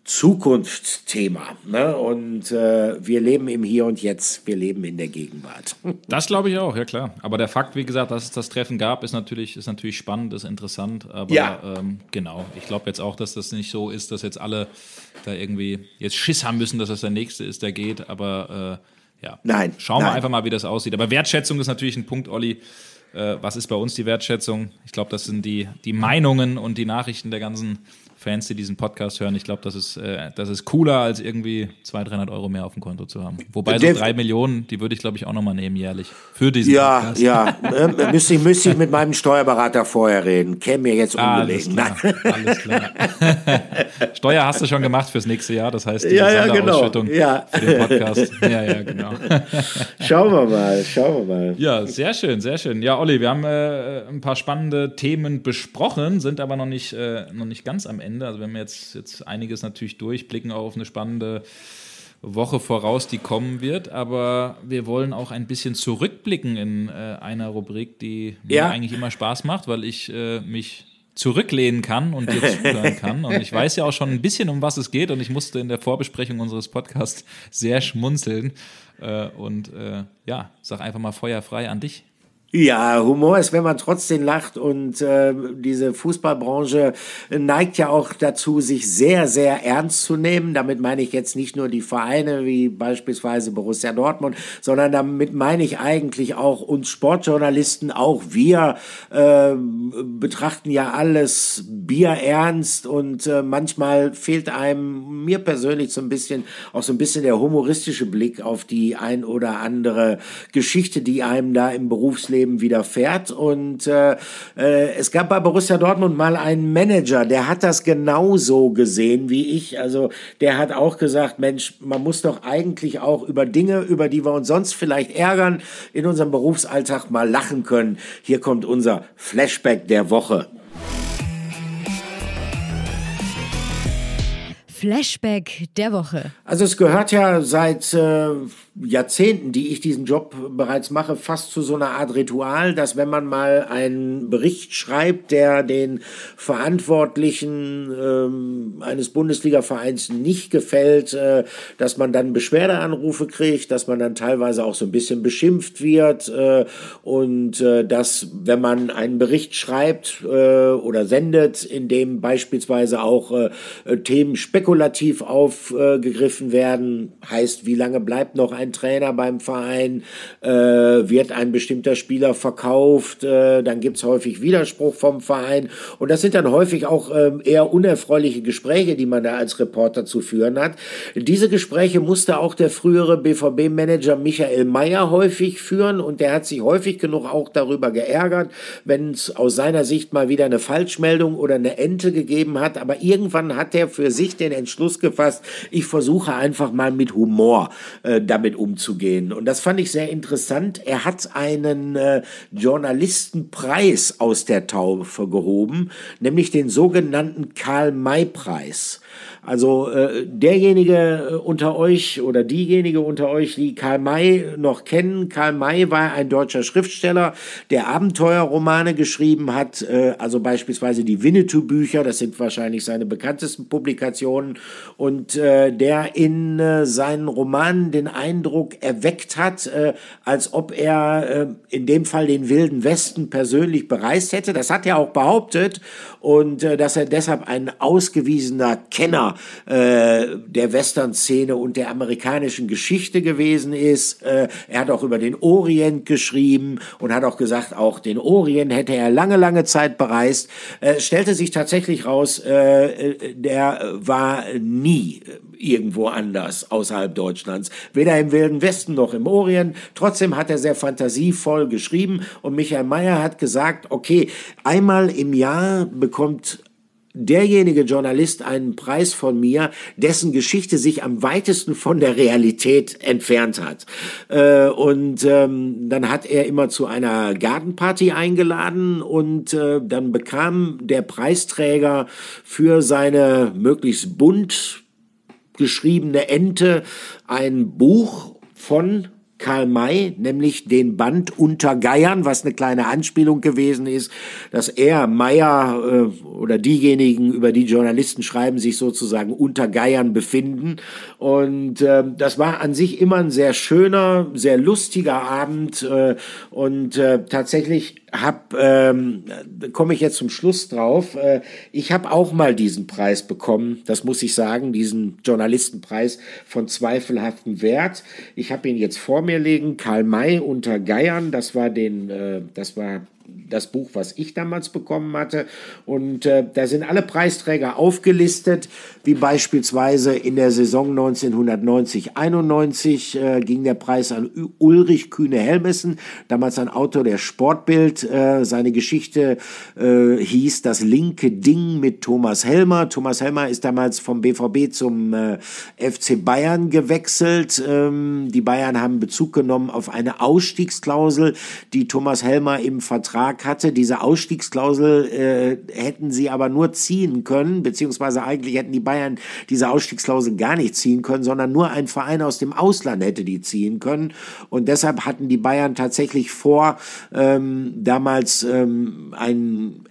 S2: Zukunftsthema. Ne? Und äh, wir leben im Hier und Jetzt, wir leben in der Gegenwart.
S1: Das glaube ich auch, ja klar. Aber der Fakt, wie gesagt, dass es das Treffen gab, ist natürlich, ist natürlich spannend, ist interessant. Aber ja. ähm, genau, ich glaube jetzt auch, dass das nicht so ist, dass jetzt alle da irgendwie jetzt Schiss haben müssen, dass das der nächste ist, der geht. Aber äh, ja,
S2: nein,
S1: schauen
S2: nein.
S1: wir einfach mal, wie das aussieht. Aber Wertschätzung ist natürlich ein Punkt, Olli. Äh, was ist bei uns die Wertschätzung? Ich glaube, das sind die, die Meinungen und die Nachrichten der ganzen Fans, die diesen Podcast hören, ich glaube, das ist, äh, das ist cooler, als irgendwie 200, 300 Euro mehr auf dem Konto zu haben. Wobei so drei Millionen, die würde ich, glaube ich, auch nochmal nehmen jährlich für diesen
S2: ja, Podcast. Ja, ja. Äh, müsste, ich, müsste ich mit meinem Steuerberater vorher reden. Käme mir jetzt ungelegen.
S1: Alles klar, alles klar. Steuer hast du schon gemacht fürs nächste Jahr, das heißt die
S2: ja, ja, genau.
S1: ja. für den Podcast. Ja, ja, genau.
S2: Schauen wir mal, schauen wir mal.
S1: Ja, sehr schön, sehr schön. Ja, Olli, wir haben äh, ein paar spannende Themen besprochen, sind aber noch nicht, äh, noch nicht ganz am Ende Ende. Also wir haben jetzt, jetzt einiges natürlich durch, blicken auch auf eine spannende Woche voraus, die kommen wird, aber wir wollen auch ein bisschen zurückblicken in äh, einer Rubrik, die ja. mir eigentlich immer Spaß macht, weil ich äh, mich zurücklehnen kann und dir zuhören kann. Und ich weiß ja auch schon ein bisschen, um was es geht. Und ich musste in der Vorbesprechung unseres Podcasts sehr schmunzeln. Äh, und äh, ja, sag einfach mal feuerfrei an dich.
S2: Ja, Humor ist, wenn man trotzdem lacht und äh, diese Fußballbranche neigt ja auch dazu, sich sehr, sehr ernst zu nehmen. Damit meine ich jetzt nicht nur die Vereine wie beispielsweise Borussia Dortmund, sondern damit meine ich eigentlich auch uns Sportjournalisten, auch wir äh, betrachten ja alles bierernst und äh, manchmal fehlt einem, mir persönlich so ein bisschen, auch so ein bisschen der humoristische Blick auf die ein oder andere Geschichte, die einem da im Berufsleben Leben widerfährt. Und äh, äh, es gab bei Borussia Dortmund mal einen Manager, der hat das genauso gesehen wie ich. Also der hat auch gesagt, Mensch, man muss doch eigentlich auch über Dinge, über die wir uns sonst vielleicht ärgern, in unserem Berufsalltag mal lachen können. Hier kommt unser Flashback der Woche.
S3: Flashback der Woche.
S2: Also es gehört ja seit äh, Jahrzehnten, die ich diesen Job bereits mache, fast zu so einer Art Ritual, dass wenn man mal einen Bericht schreibt, der den Verantwortlichen ähm, eines Bundesliga-Vereins nicht gefällt, äh, dass man dann Beschwerdeanrufe kriegt, dass man dann teilweise auch so ein bisschen beschimpft wird äh, und äh, dass, wenn man einen Bericht schreibt äh, oder sendet, in dem beispielsweise auch äh, Themen spekulativ aufgegriffen werden, heißt, wie lange bleibt noch ein ein Trainer beim Verein, äh, wird ein bestimmter Spieler verkauft, äh, dann gibt's häufig Widerspruch vom Verein und das sind dann häufig auch äh, eher unerfreuliche Gespräche, die man da als Reporter zu führen hat. Diese Gespräche musste auch der frühere BVB-Manager Michael Mayer häufig führen und der hat sich häufig genug auch darüber geärgert, wenn es aus seiner Sicht mal wieder eine Falschmeldung oder eine Ente gegeben hat, aber irgendwann hat er für sich den Entschluss gefasst, ich versuche einfach mal mit Humor äh, damit umzugehen. Und das fand ich sehr interessant. Er hat einen äh, Journalistenpreis aus der Taufe gehoben, nämlich den sogenannten Karl-May-Preis. Also äh, derjenige äh, unter euch oder diejenige unter euch, die Karl May noch kennen, Karl May war ein deutscher Schriftsteller, der Abenteuerromane geschrieben hat, äh, also beispielsweise die Winnetou-Bücher, das sind wahrscheinlich seine bekanntesten Publikationen, und äh, der in äh, seinen Romanen den Eindruck erweckt hat, äh, als ob er äh, in dem Fall den Wilden Westen persönlich bereist hätte. Das hat er auch behauptet und äh, dass er deshalb ein ausgewiesener Kenner äh, der Western-Szene und der amerikanischen Geschichte gewesen ist. Äh, er hat auch über den Orient geschrieben und hat auch gesagt, auch den Orient hätte er lange, lange Zeit bereist. Äh, stellte sich tatsächlich raus, äh, der war nie irgendwo anders außerhalb Deutschlands, weder im Wilden Westen noch im Orient. Trotzdem hat er sehr fantasievoll geschrieben und Michael Mayer hat gesagt, okay, einmal im Jahr bekommt derjenige Journalist einen Preis von mir, dessen Geschichte sich am weitesten von der Realität entfernt hat. Äh, und ähm, dann hat er immer zu einer Gartenparty eingeladen und äh, dann bekam der Preisträger für seine möglichst bunt geschriebene Ente ein Buch von Karl May, nämlich den Band Unter Geiern, was eine kleine Anspielung gewesen ist, dass er, Meyer äh, oder diejenigen, über die Journalisten schreiben, sich sozusagen unter Geiern befinden. Und äh, das war an sich immer ein sehr schöner, sehr lustiger Abend. Äh, und äh, tatsächlich hab, ähm, komme ich jetzt zum Schluss drauf. Äh, ich habe auch mal diesen Preis bekommen, das muss ich sagen, diesen Journalistenpreis von zweifelhaftem Wert. Ich habe ihn jetzt vor mir liegen, Karl May unter Geiern, das war den, äh, das war das Buch, was ich damals bekommen hatte. Und äh, da sind alle Preisträger aufgelistet, wie beispielsweise in der Saison 1990-91 äh, ging der Preis an Ulrich Kühne-Helmesen, damals ein Autor der Sportbild. Äh, seine Geschichte äh, hieß Das linke Ding mit Thomas Helmer. Thomas Helmer ist damals vom BVB zum äh, FC Bayern gewechselt. Ähm, die Bayern haben Bezug genommen auf eine Ausstiegsklausel, die Thomas Helmer im Vertrag Vertrag hatte. Diese Ausstiegsklausel äh, hätten sie aber nur ziehen können, beziehungsweise eigentlich hätten die Bayern diese Ausstiegsklausel gar nicht ziehen können, sondern nur ein Verein aus dem Ausland hätte die ziehen können. Und deshalb hatten die Bayern tatsächlich vor, ähm, damals ähm, ein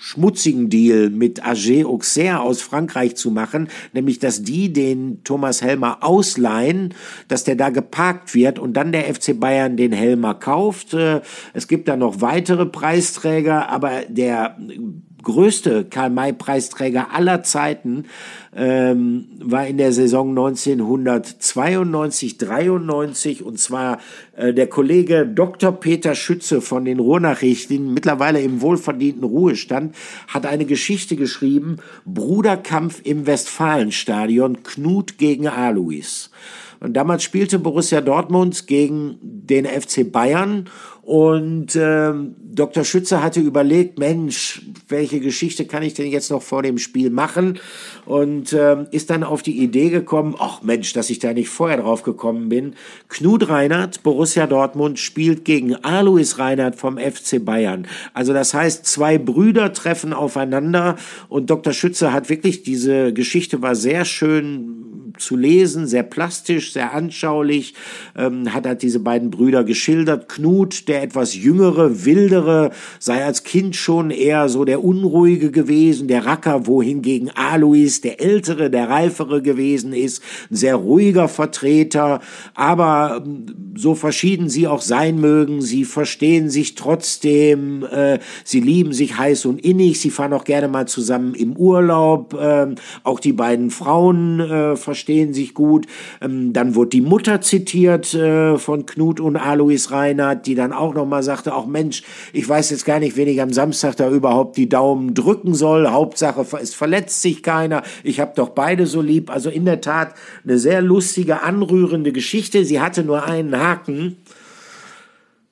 S2: schmutzigen Deal mit AG Auxerre aus Frankreich zu machen, nämlich dass die den Thomas Helmer ausleihen, dass der da geparkt wird und dann der FC Bayern den Helmer kauft. Äh, es gibt da noch weitere Preisträger, aber der größte Karl-May-Preisträger aller Zeiten ähm, war in der Saison 1992, 93 und zwar äh, der Kollege Dr. Peter Schütze von den Ruhrnachrichten, mittlerweile im wohlverdienten Ruhestand, hat eine Geschichte geschrieben, Bruderkampf im Westfalenstadion, Knut gegen Alois. Und damals spielte Borussia Dortmund gegen den FC Bayern und ähm, Dr. Schütze hatte überlegt, Mensch, welche Geschichte kann ich denn jetzt noch vor dem Spiel machen? Und ähm, ist dann auf die Idee gekommen, ach Mensch, dass ich da nicht vorher drauf gekommen bin. Knut Reinhardt, Borussia Dortmund, spielt gegen Alois Reinhardt vom FC Bayern. Also das heißt, zwei Brüder treffen aufeinander und Dr. Schütze hat wirklich, diese Geschichte war sehr schön zu lesen, sehr plastisch, sehr anschaulich, ähm, hat halt diese beiden Brüder geschildert. Knut, der etwas jüngere, wildere, sei als Kind schon eher so der Unruhige gewesen, der Racker, wohingegen Alois der Ältere, der Reifere gewesen ist, ein sehr ruhiger Vertreter, aber ähm, so verschieden sie auch sein mögen, sie verstehen sich trotzdem, äh, sie lieben sich heiß und innig, sie fahren auch gerne mal zusammen im Urlaub, äh, auch die beiden Frauen äh, verstehen sich gut. Ähm, dann wurde die Mutter zitiert äh, von Knut und Alois Reinhardt, die dann auch nochmal sagte, auch Mensch, ich weiß jetzt gar nicht, wen ich am Samstag da überhaupt die Daumen drücken soll. Hauptsache, es verletzt sich keiner. Ich habe doch beide so lieb. Also in der Tat eine sehr lustige, anrührende Geschichte. Sie hatte nur einen Haken.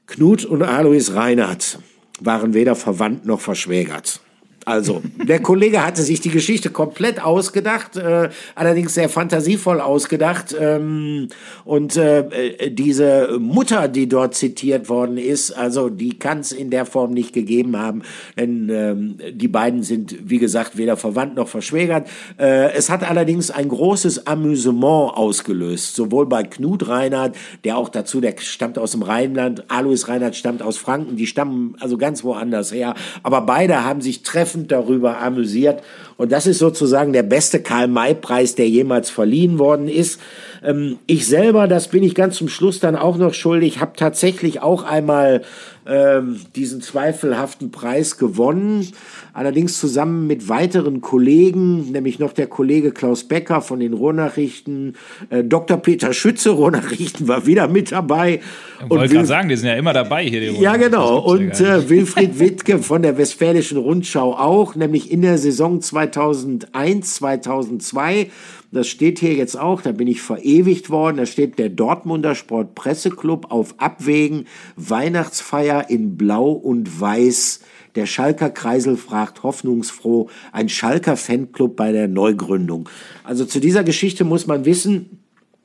S2: Knut und Alois Reinhardt waren weder verwandt noch verschwägert. Also, der Kollege hatte sich die Geschichte komplett ausgedacht, äh, allerdings sehr fantasievoll ausgedacht. Ähm, und äh, äh, diese Mutter, die dort zitiert worden ist, also die kann es in der Form nicht gegeben haben, denn ähm, die beiden sind, wie gesagt, weder verwandt noch verschwägert. Äh, es hat allerdings ein großes Amüsement ausgelöst, sowohl bei Knut Reinhardt, der auch dazu, der stammt aus dem Rheinland, Alois Reinhardt stammt aus Franken, die stammen also ganz woanders her, aber beide haben sich treffend darüber amüsiert. Und das ist sozusagen der beste Karl-May-Preis, der jemals verliehen worden ist. Ähm, ich selber, das bin ich ganz zum Schluss dann auch noch schuldig, habe tatsächlich auch einmal ähm, diesen zweifelhaften Preis gewonnen. Allerdings zusammen mit weiteren Kollegen, nämlich noch der Kollege Klaus Becker von den Ruhrnachrichten, äh, Dr. Peter Schütze, Ruhrnachrichten war wieder mit dabei.
S1: Ich wollte gerade sagen, die sind ja immer dabei hier. Die
S2: ja, genau. Und äh, Wilfried Wittke von der Westfälischen Rundschau auch, nämlich in der Saison 2001, 2002 das steht hier jetzt auch, da bin ich verewigt worden, da steht der Dortmunder Sportpresseclub auf Abwägen, Weihnachtsfeier in Blau und Weiß. Der Schalker Kreisel fragt hoffnungsfroh, ein Schalker Fanclub bei der Neugründung. Also zu dieser Geschichte muss man wissen,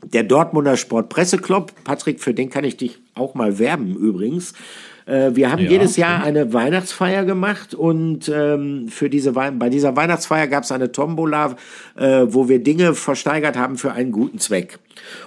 S2: der Dortmunder Sportpresseclub, Patrick, für den kann ich dich auch mal werben übrigens, äh, wir haben ja, jedes Jahr eine Weihnachtsfeier gemacht und ähm, für diese bei dieser Weihnachtsfeier gab es eine Tombola, äh, wo wir Dinge versteigert haben für einen guten Zweck.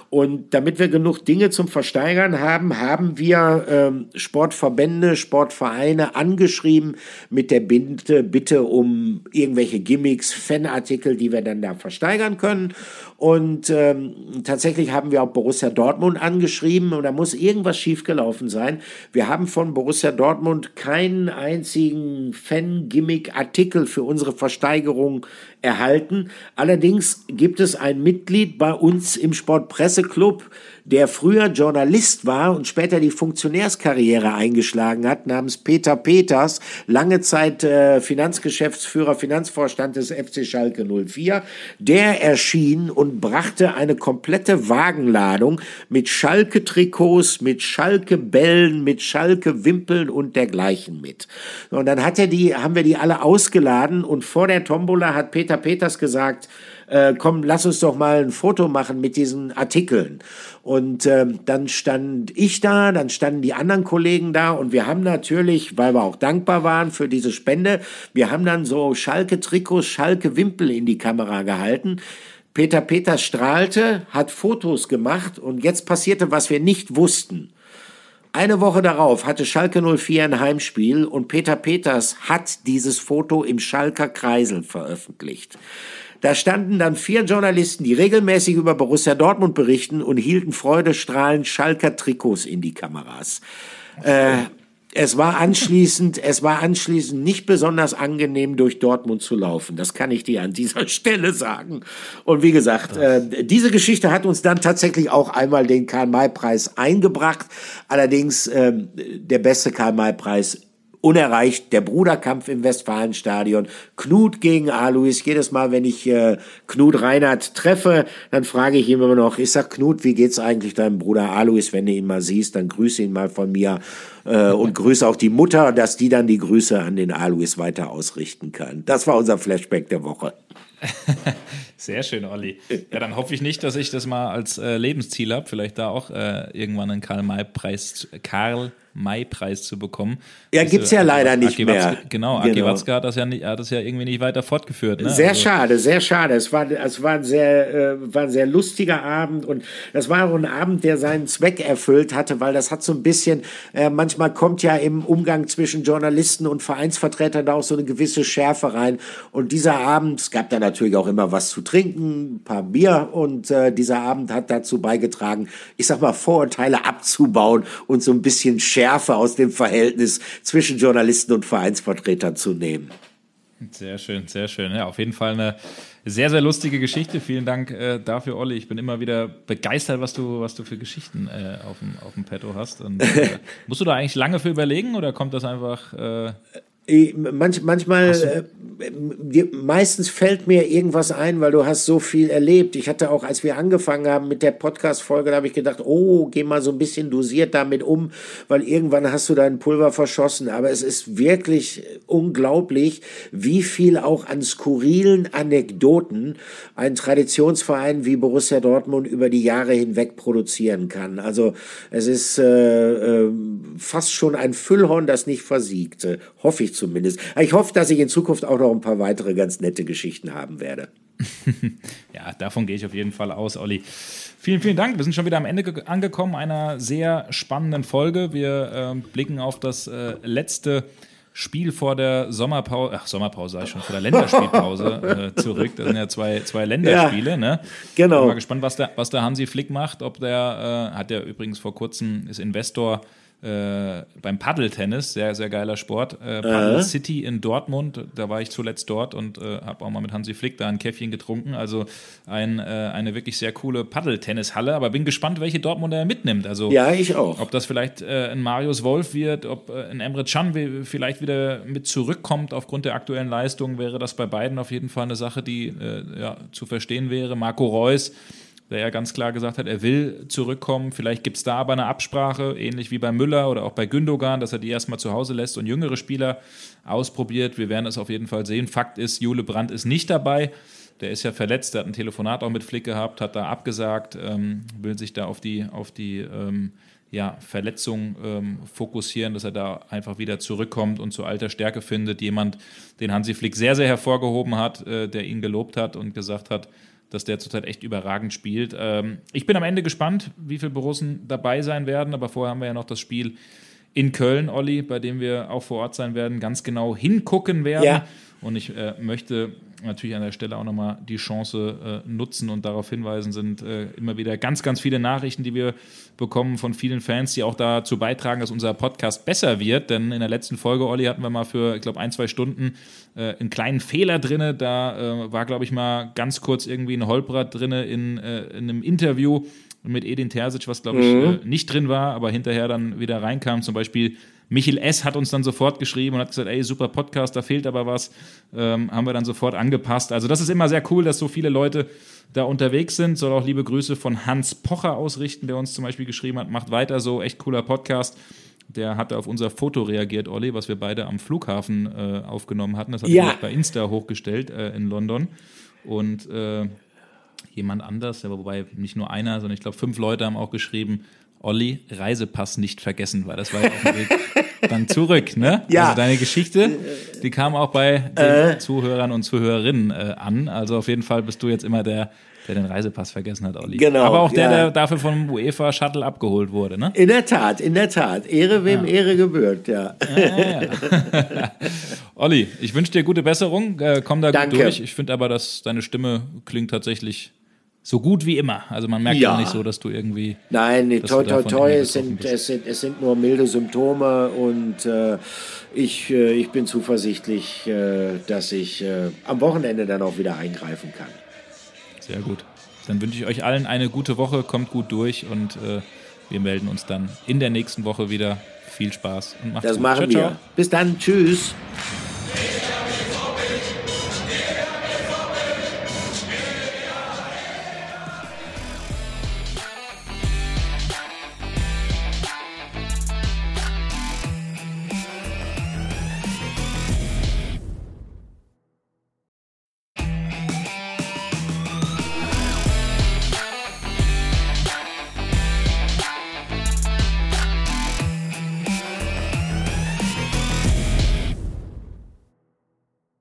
S2: Und damit wir genug Dinge zum Versteigern haben, haben wir ähm, Sportverbände, Sportvereine angeschrieben mit der Bitte, Bitte um irgendwelche Gimmicks, Fanartikel, die wir dann da versteigern können. Und ähm, tatsächlich haben wir auch Borussia Dortmund angeschrieben und da muss irgendwas schiefgelaufen sein. Wir haben von Borussia Dortmund keinen einzigen Fan-Gimmick-Artikel für unsere Versteigerung erhalten. Allerdings gibt es ein Mitglied bei uns im Sportpresseclub, der früher Journalist war und später die Funktionärskarriere eingeschlagen hat, namens Peter Peters, lange Zeit äh, Finanzgeschäftsführer, Finanzvorstand des FC Schalke 04. Der erschien und brachte eine komplette Wagenladung mit Schalke-Trikots, mit Schalke-Bällen, mit Schalke-Wimpeln und dergleichen mit. Und dann hat er die, haben wir die alle ausgeladen und vor der Tombola hat Peter Peters gesagt, äh, komm, lass uns doch mal ein Foto machen mit diesen Artikeln. Und äh, dann stand ich da, dann standen die anderen Kollegen da und wir haben natürlich, weil wir auch dankbar waren für diese Spende, wir haben dann so Schalke-Trikots, Schalke-Wimpel in die Kamera gehalten. Peter Peters strahlte, hat Fotos gemacht und jetzt passierte, was wir nicht wussten. Eine Woche darauf hatte Schalke 04 ein Heimspiel und Peter Peters hat dieses Foto im Schalker Kreisel veröffentlicht. Da standen dann vier Journalisten, die regelmäßig über Borussia Dortmund berichten und hielten freudestrahlend Schalker Trikots in die Kameras. Äh, es war anschließend, es war anschließend nicht besonders angenehm, durch Dortmund zu laufen. Das kann ich dir an dieser Stelle sagen. Und wie gesagt, äh, diese Geschichte hat uns dann tatsächlich auch einmal den Karl-May-Preis eingebracht. Allerdings äh, der beste Karl-May-Preis unerreicht. Der Bruderkampf im Westfalenstadion. Knut gegen Alois. Jedes Mal, wenn ich äh, Knut Reinhardt treffe, dann frage ich ihn immer noch, ich sag Knut, wie geht's eigentlich deinem Bruder Alois? Wenn du ihn mal siehst, dann grüße ihn mal von mir äh, und grüße auch die Mutter, dass die dann die Grüße an den Alois weiter ausrichten kann. Das war unser Flashback der Woche.
S1: Sehr schön, Olli. Ja, dann hoffe ich nicht, dass ich das mal als äh, Lebensziel habe. Vielleicht da auch äh, irgendwann einen Karl-May-Preis, Karl Mai-Preis zu bekommen.
S2: Ja, gibt es ja leider nicht
S1: Aki
S2: mehr.
S1: Watzke, genau, Aki genau. Watzke hat das, ja nicht, hat das ja irgendwie nicht weiter fortgeführt. Ne?
S2: Sehr also. schade, sehr schade. Es war, es war, ein sehr, äh, war ein sehr lustiger Abend und das war auch ein Abend, der seinen Zweck erfüllt hatte, weil das hat so ein bisschen, äh, manchmal kommt ja im Umgang zwischen Journalisten und Vereinsvertretern da auch so eine gewisse Schärfe rein. Und dieser Abend, es gab da natürlich auch immer was zu trinken, ein paar Bier und äh, dieser Abend hat dazu beigetragen, ich sag mal, Vorurteile abzubauen und so ein bisschen Schärfe Schärfe aus dem Verhältnis zwischen Journalisten und Vereinsvertretern zu nehmen.
S1: Sehr schön, sehr schön. Ja, auf jeden Fall eine sehr, sehr lustige Geschichte. Vielen Dank äh, dafür, Olli. Ich bin immer wieder begeistert, was du, was du für Geschichten äh, auf, dem, auf dem Petto hast. Und, äh, musst du da eigentlich lange für überlegen oder kommt das einfach?
S2: Manch, manchmal, so. äh, meistens fällt mir irgendwas ein, weil du hast so viel erlebt. Ich hatte auch, als wir angefangen haben mit der Podcast-Folge, da habe ich gedacht, oh, geh mal so ein bisschen dosiert damit um, weil irgendwann hast du dein Pulver verschossen. Aber es ist wirklich unglaublich, wie viel auch an skurrilen Anekdoten ein Traditionsverein wie Borussia Dortmund über die Jahre hinweg produzieren kann. Also es ist äh, äh, fast schon ein Füllhorn, das nicht versiegte. Hoffe ich zumindest. Ich hoffe, dass ich in Zukunft auch noch ein paar weitere ganz nette Geschichten haben werde.
S1: ja, davon gehe ich auf jeden Fall aus, Olli. Vielen, vielen Dank. Wir sind schon wieder am Ende angekommen einer sehr spannenden Folge. Wir äh, blicken auf das äh, letzte Spiel vor der Sommerpause, ach Sommerpause sag ich schon, vor der Länderspielpause äh, zurück. Das sind ja zwei, zwei Länderspiele, ja, ne?
S2: Genau.
S1: Bin mal gespannt, was der, was der Hansi Flick macht. Ob der, äh, hat ja übrigens vor kurzem, ist Investor äh, beim Paddeltennis, sehr, sehr geiler Sport. Äh, Paddle äh. City in Dortmund, da war ich zuletzt dort und äh, habe auch mal mit Hansi Flick da ein Käffchen getrunken. Also ein, äh, eine wirklich sehr coole Paddeltennishalle, aber bin gespannt, welche Dortmunder er mitnimmt. Also,
S2: ja, ich auch.
S1: Ob das vielleicht äh, ein Marius Wolf wird, ob ein Emre Can vielleicht wieder mit zurückkommt aufgrund der aktuellen Leistung, wäre das bei beiden auf jeden Fall eine Sache, die ja, zu verstehen wäre. Marco Reus der ja ganz klar gesagt hat, er will zurückkommen. Vielleicht gibt es da aber eine Absprache, ähnlich wie bei Müller oder auch bei Gündogan, dass er die erstmal zu Hause lässt und jüngere Spieler ausprobiert. Wir werden es auf jeden Fall sehen. Fakt ist, Jule Brandt ist nicht dabei. Der ist ja verletzt, der hat ein Telefonat auch mit Flick gehabt, hat da abgesagt, ähm, will sich da auf die, auf die ähm, ja, Verletzung ähm, fokussieren, dass er da einfach wieder zurückkommt und zu alter Stärke findet. Jemand, den Hansi Flick sehr, sehr hervorgehoben hat, äh, der ihn gelobt hat und gesagt hat, dass der zurzeit echt überragend spielt. Ähm, ich bin am Ende gespannt, wie viele Borussen dabei sein werden, aber vorher haben wir ja noch das Spiel in Köln, Olli, bei dem wir auch vor Ort sein werden, ganz genau hingucken werden. Ja. Und ich äh, möchte natürlich an der Stelle auch nochmal die Chance äh, nutzen und darauf hinweisen, sind äh, immer wieder ganz, ganz viele Nachrichten, die wir bekommen von vielen Fans, die auch dazu beitragen, dass unser Podcast besser wird. Denn in der letzten Folge, Olli, hatten wir mal für, ich glaube, ein, zwei Stunden äh, einen kleinen Fehler drin. Da äh, war, glaube ich, mal ganz kurz irgendwie ein Holprat drin in, äh, in einem Interview mit Edin Terzic, was, glaube ich, mhm. Äh, nicht drin war, aber hinterher dann wieder reinkam. Zum Beispiel Michel S. hat uns dann sofort geschrieben und hat gesagt, ey, super Podcast, da fehlt aber was. Ähm, haben wir dann sofort angepasst. Also das ist immer sehr cool, dass so viele Leute da unterwegs sind. Soll auch liebe Grüße von Hans Pocher ausrichten, der uns zum Beispiel geschrieben hat, macht weiter so, echt cooler Podcast. der hatte auf unser Foto reagiert, Olli, was wir beide am Flughafen äh, aufgenommen hatten. Das hat
S2: Ja.
S1: er bei Insta hochgestellt äh, in London. Und äh, jemand anders, wobei nicht nur einer, sondern ich glaube fünf Leute haben auch geschrieben, Olli, Reisepass nicht vergessen, weil das war ja auf dem Weg dann zurück, ne?
S2: Ja.
S1: Also deine Geschichte, die kam auch bei den Zuhörern und Zuhörerinnen äh, an. Also auf jeden Fall bist du jetzt immer der, der den Reisepass vergessen hat, Olli.
S2: Genau,
S1: Aber auch der,
S2: ja.
S1: der dafür vom UEFA Shuttle abgeholt wurde, ne?
S2: In der Tat, in der Tat. Ehre wem Ehre gebührt, ja.
S1: Olli, ich wünsche dir gute Besserung. Äh, komm da
S2: Danke.
S1: gut durch. Ich finde aber, dass deine Stimme klingt tatsächlich so gut wie immer. Also man merkt
S2: Ja.
S1: ja nicht so, dass du irgendwie.
S2: Nein, nee, toi, toi, toi, es sind,
S1: bist.
S2: es, sind, es sind nur milde Symptome und äh, ich, äh, ich bin zuversichtlich, äh, dass ich äh, am Wochenende dann auch wieder eingreifen kann.
S1: Sehr gut. Dann wünsche ich euch allen eine gute Woche. Kommt gut durch und äh, wir melden uns dann in der nächsten Woche wieder. Viel Spaß und macht's
S2: Das
S1: gut.
S2: machen
S1: ciao,
S2: wir.
S1: Ciao.
S2: Bis dann, tschüss.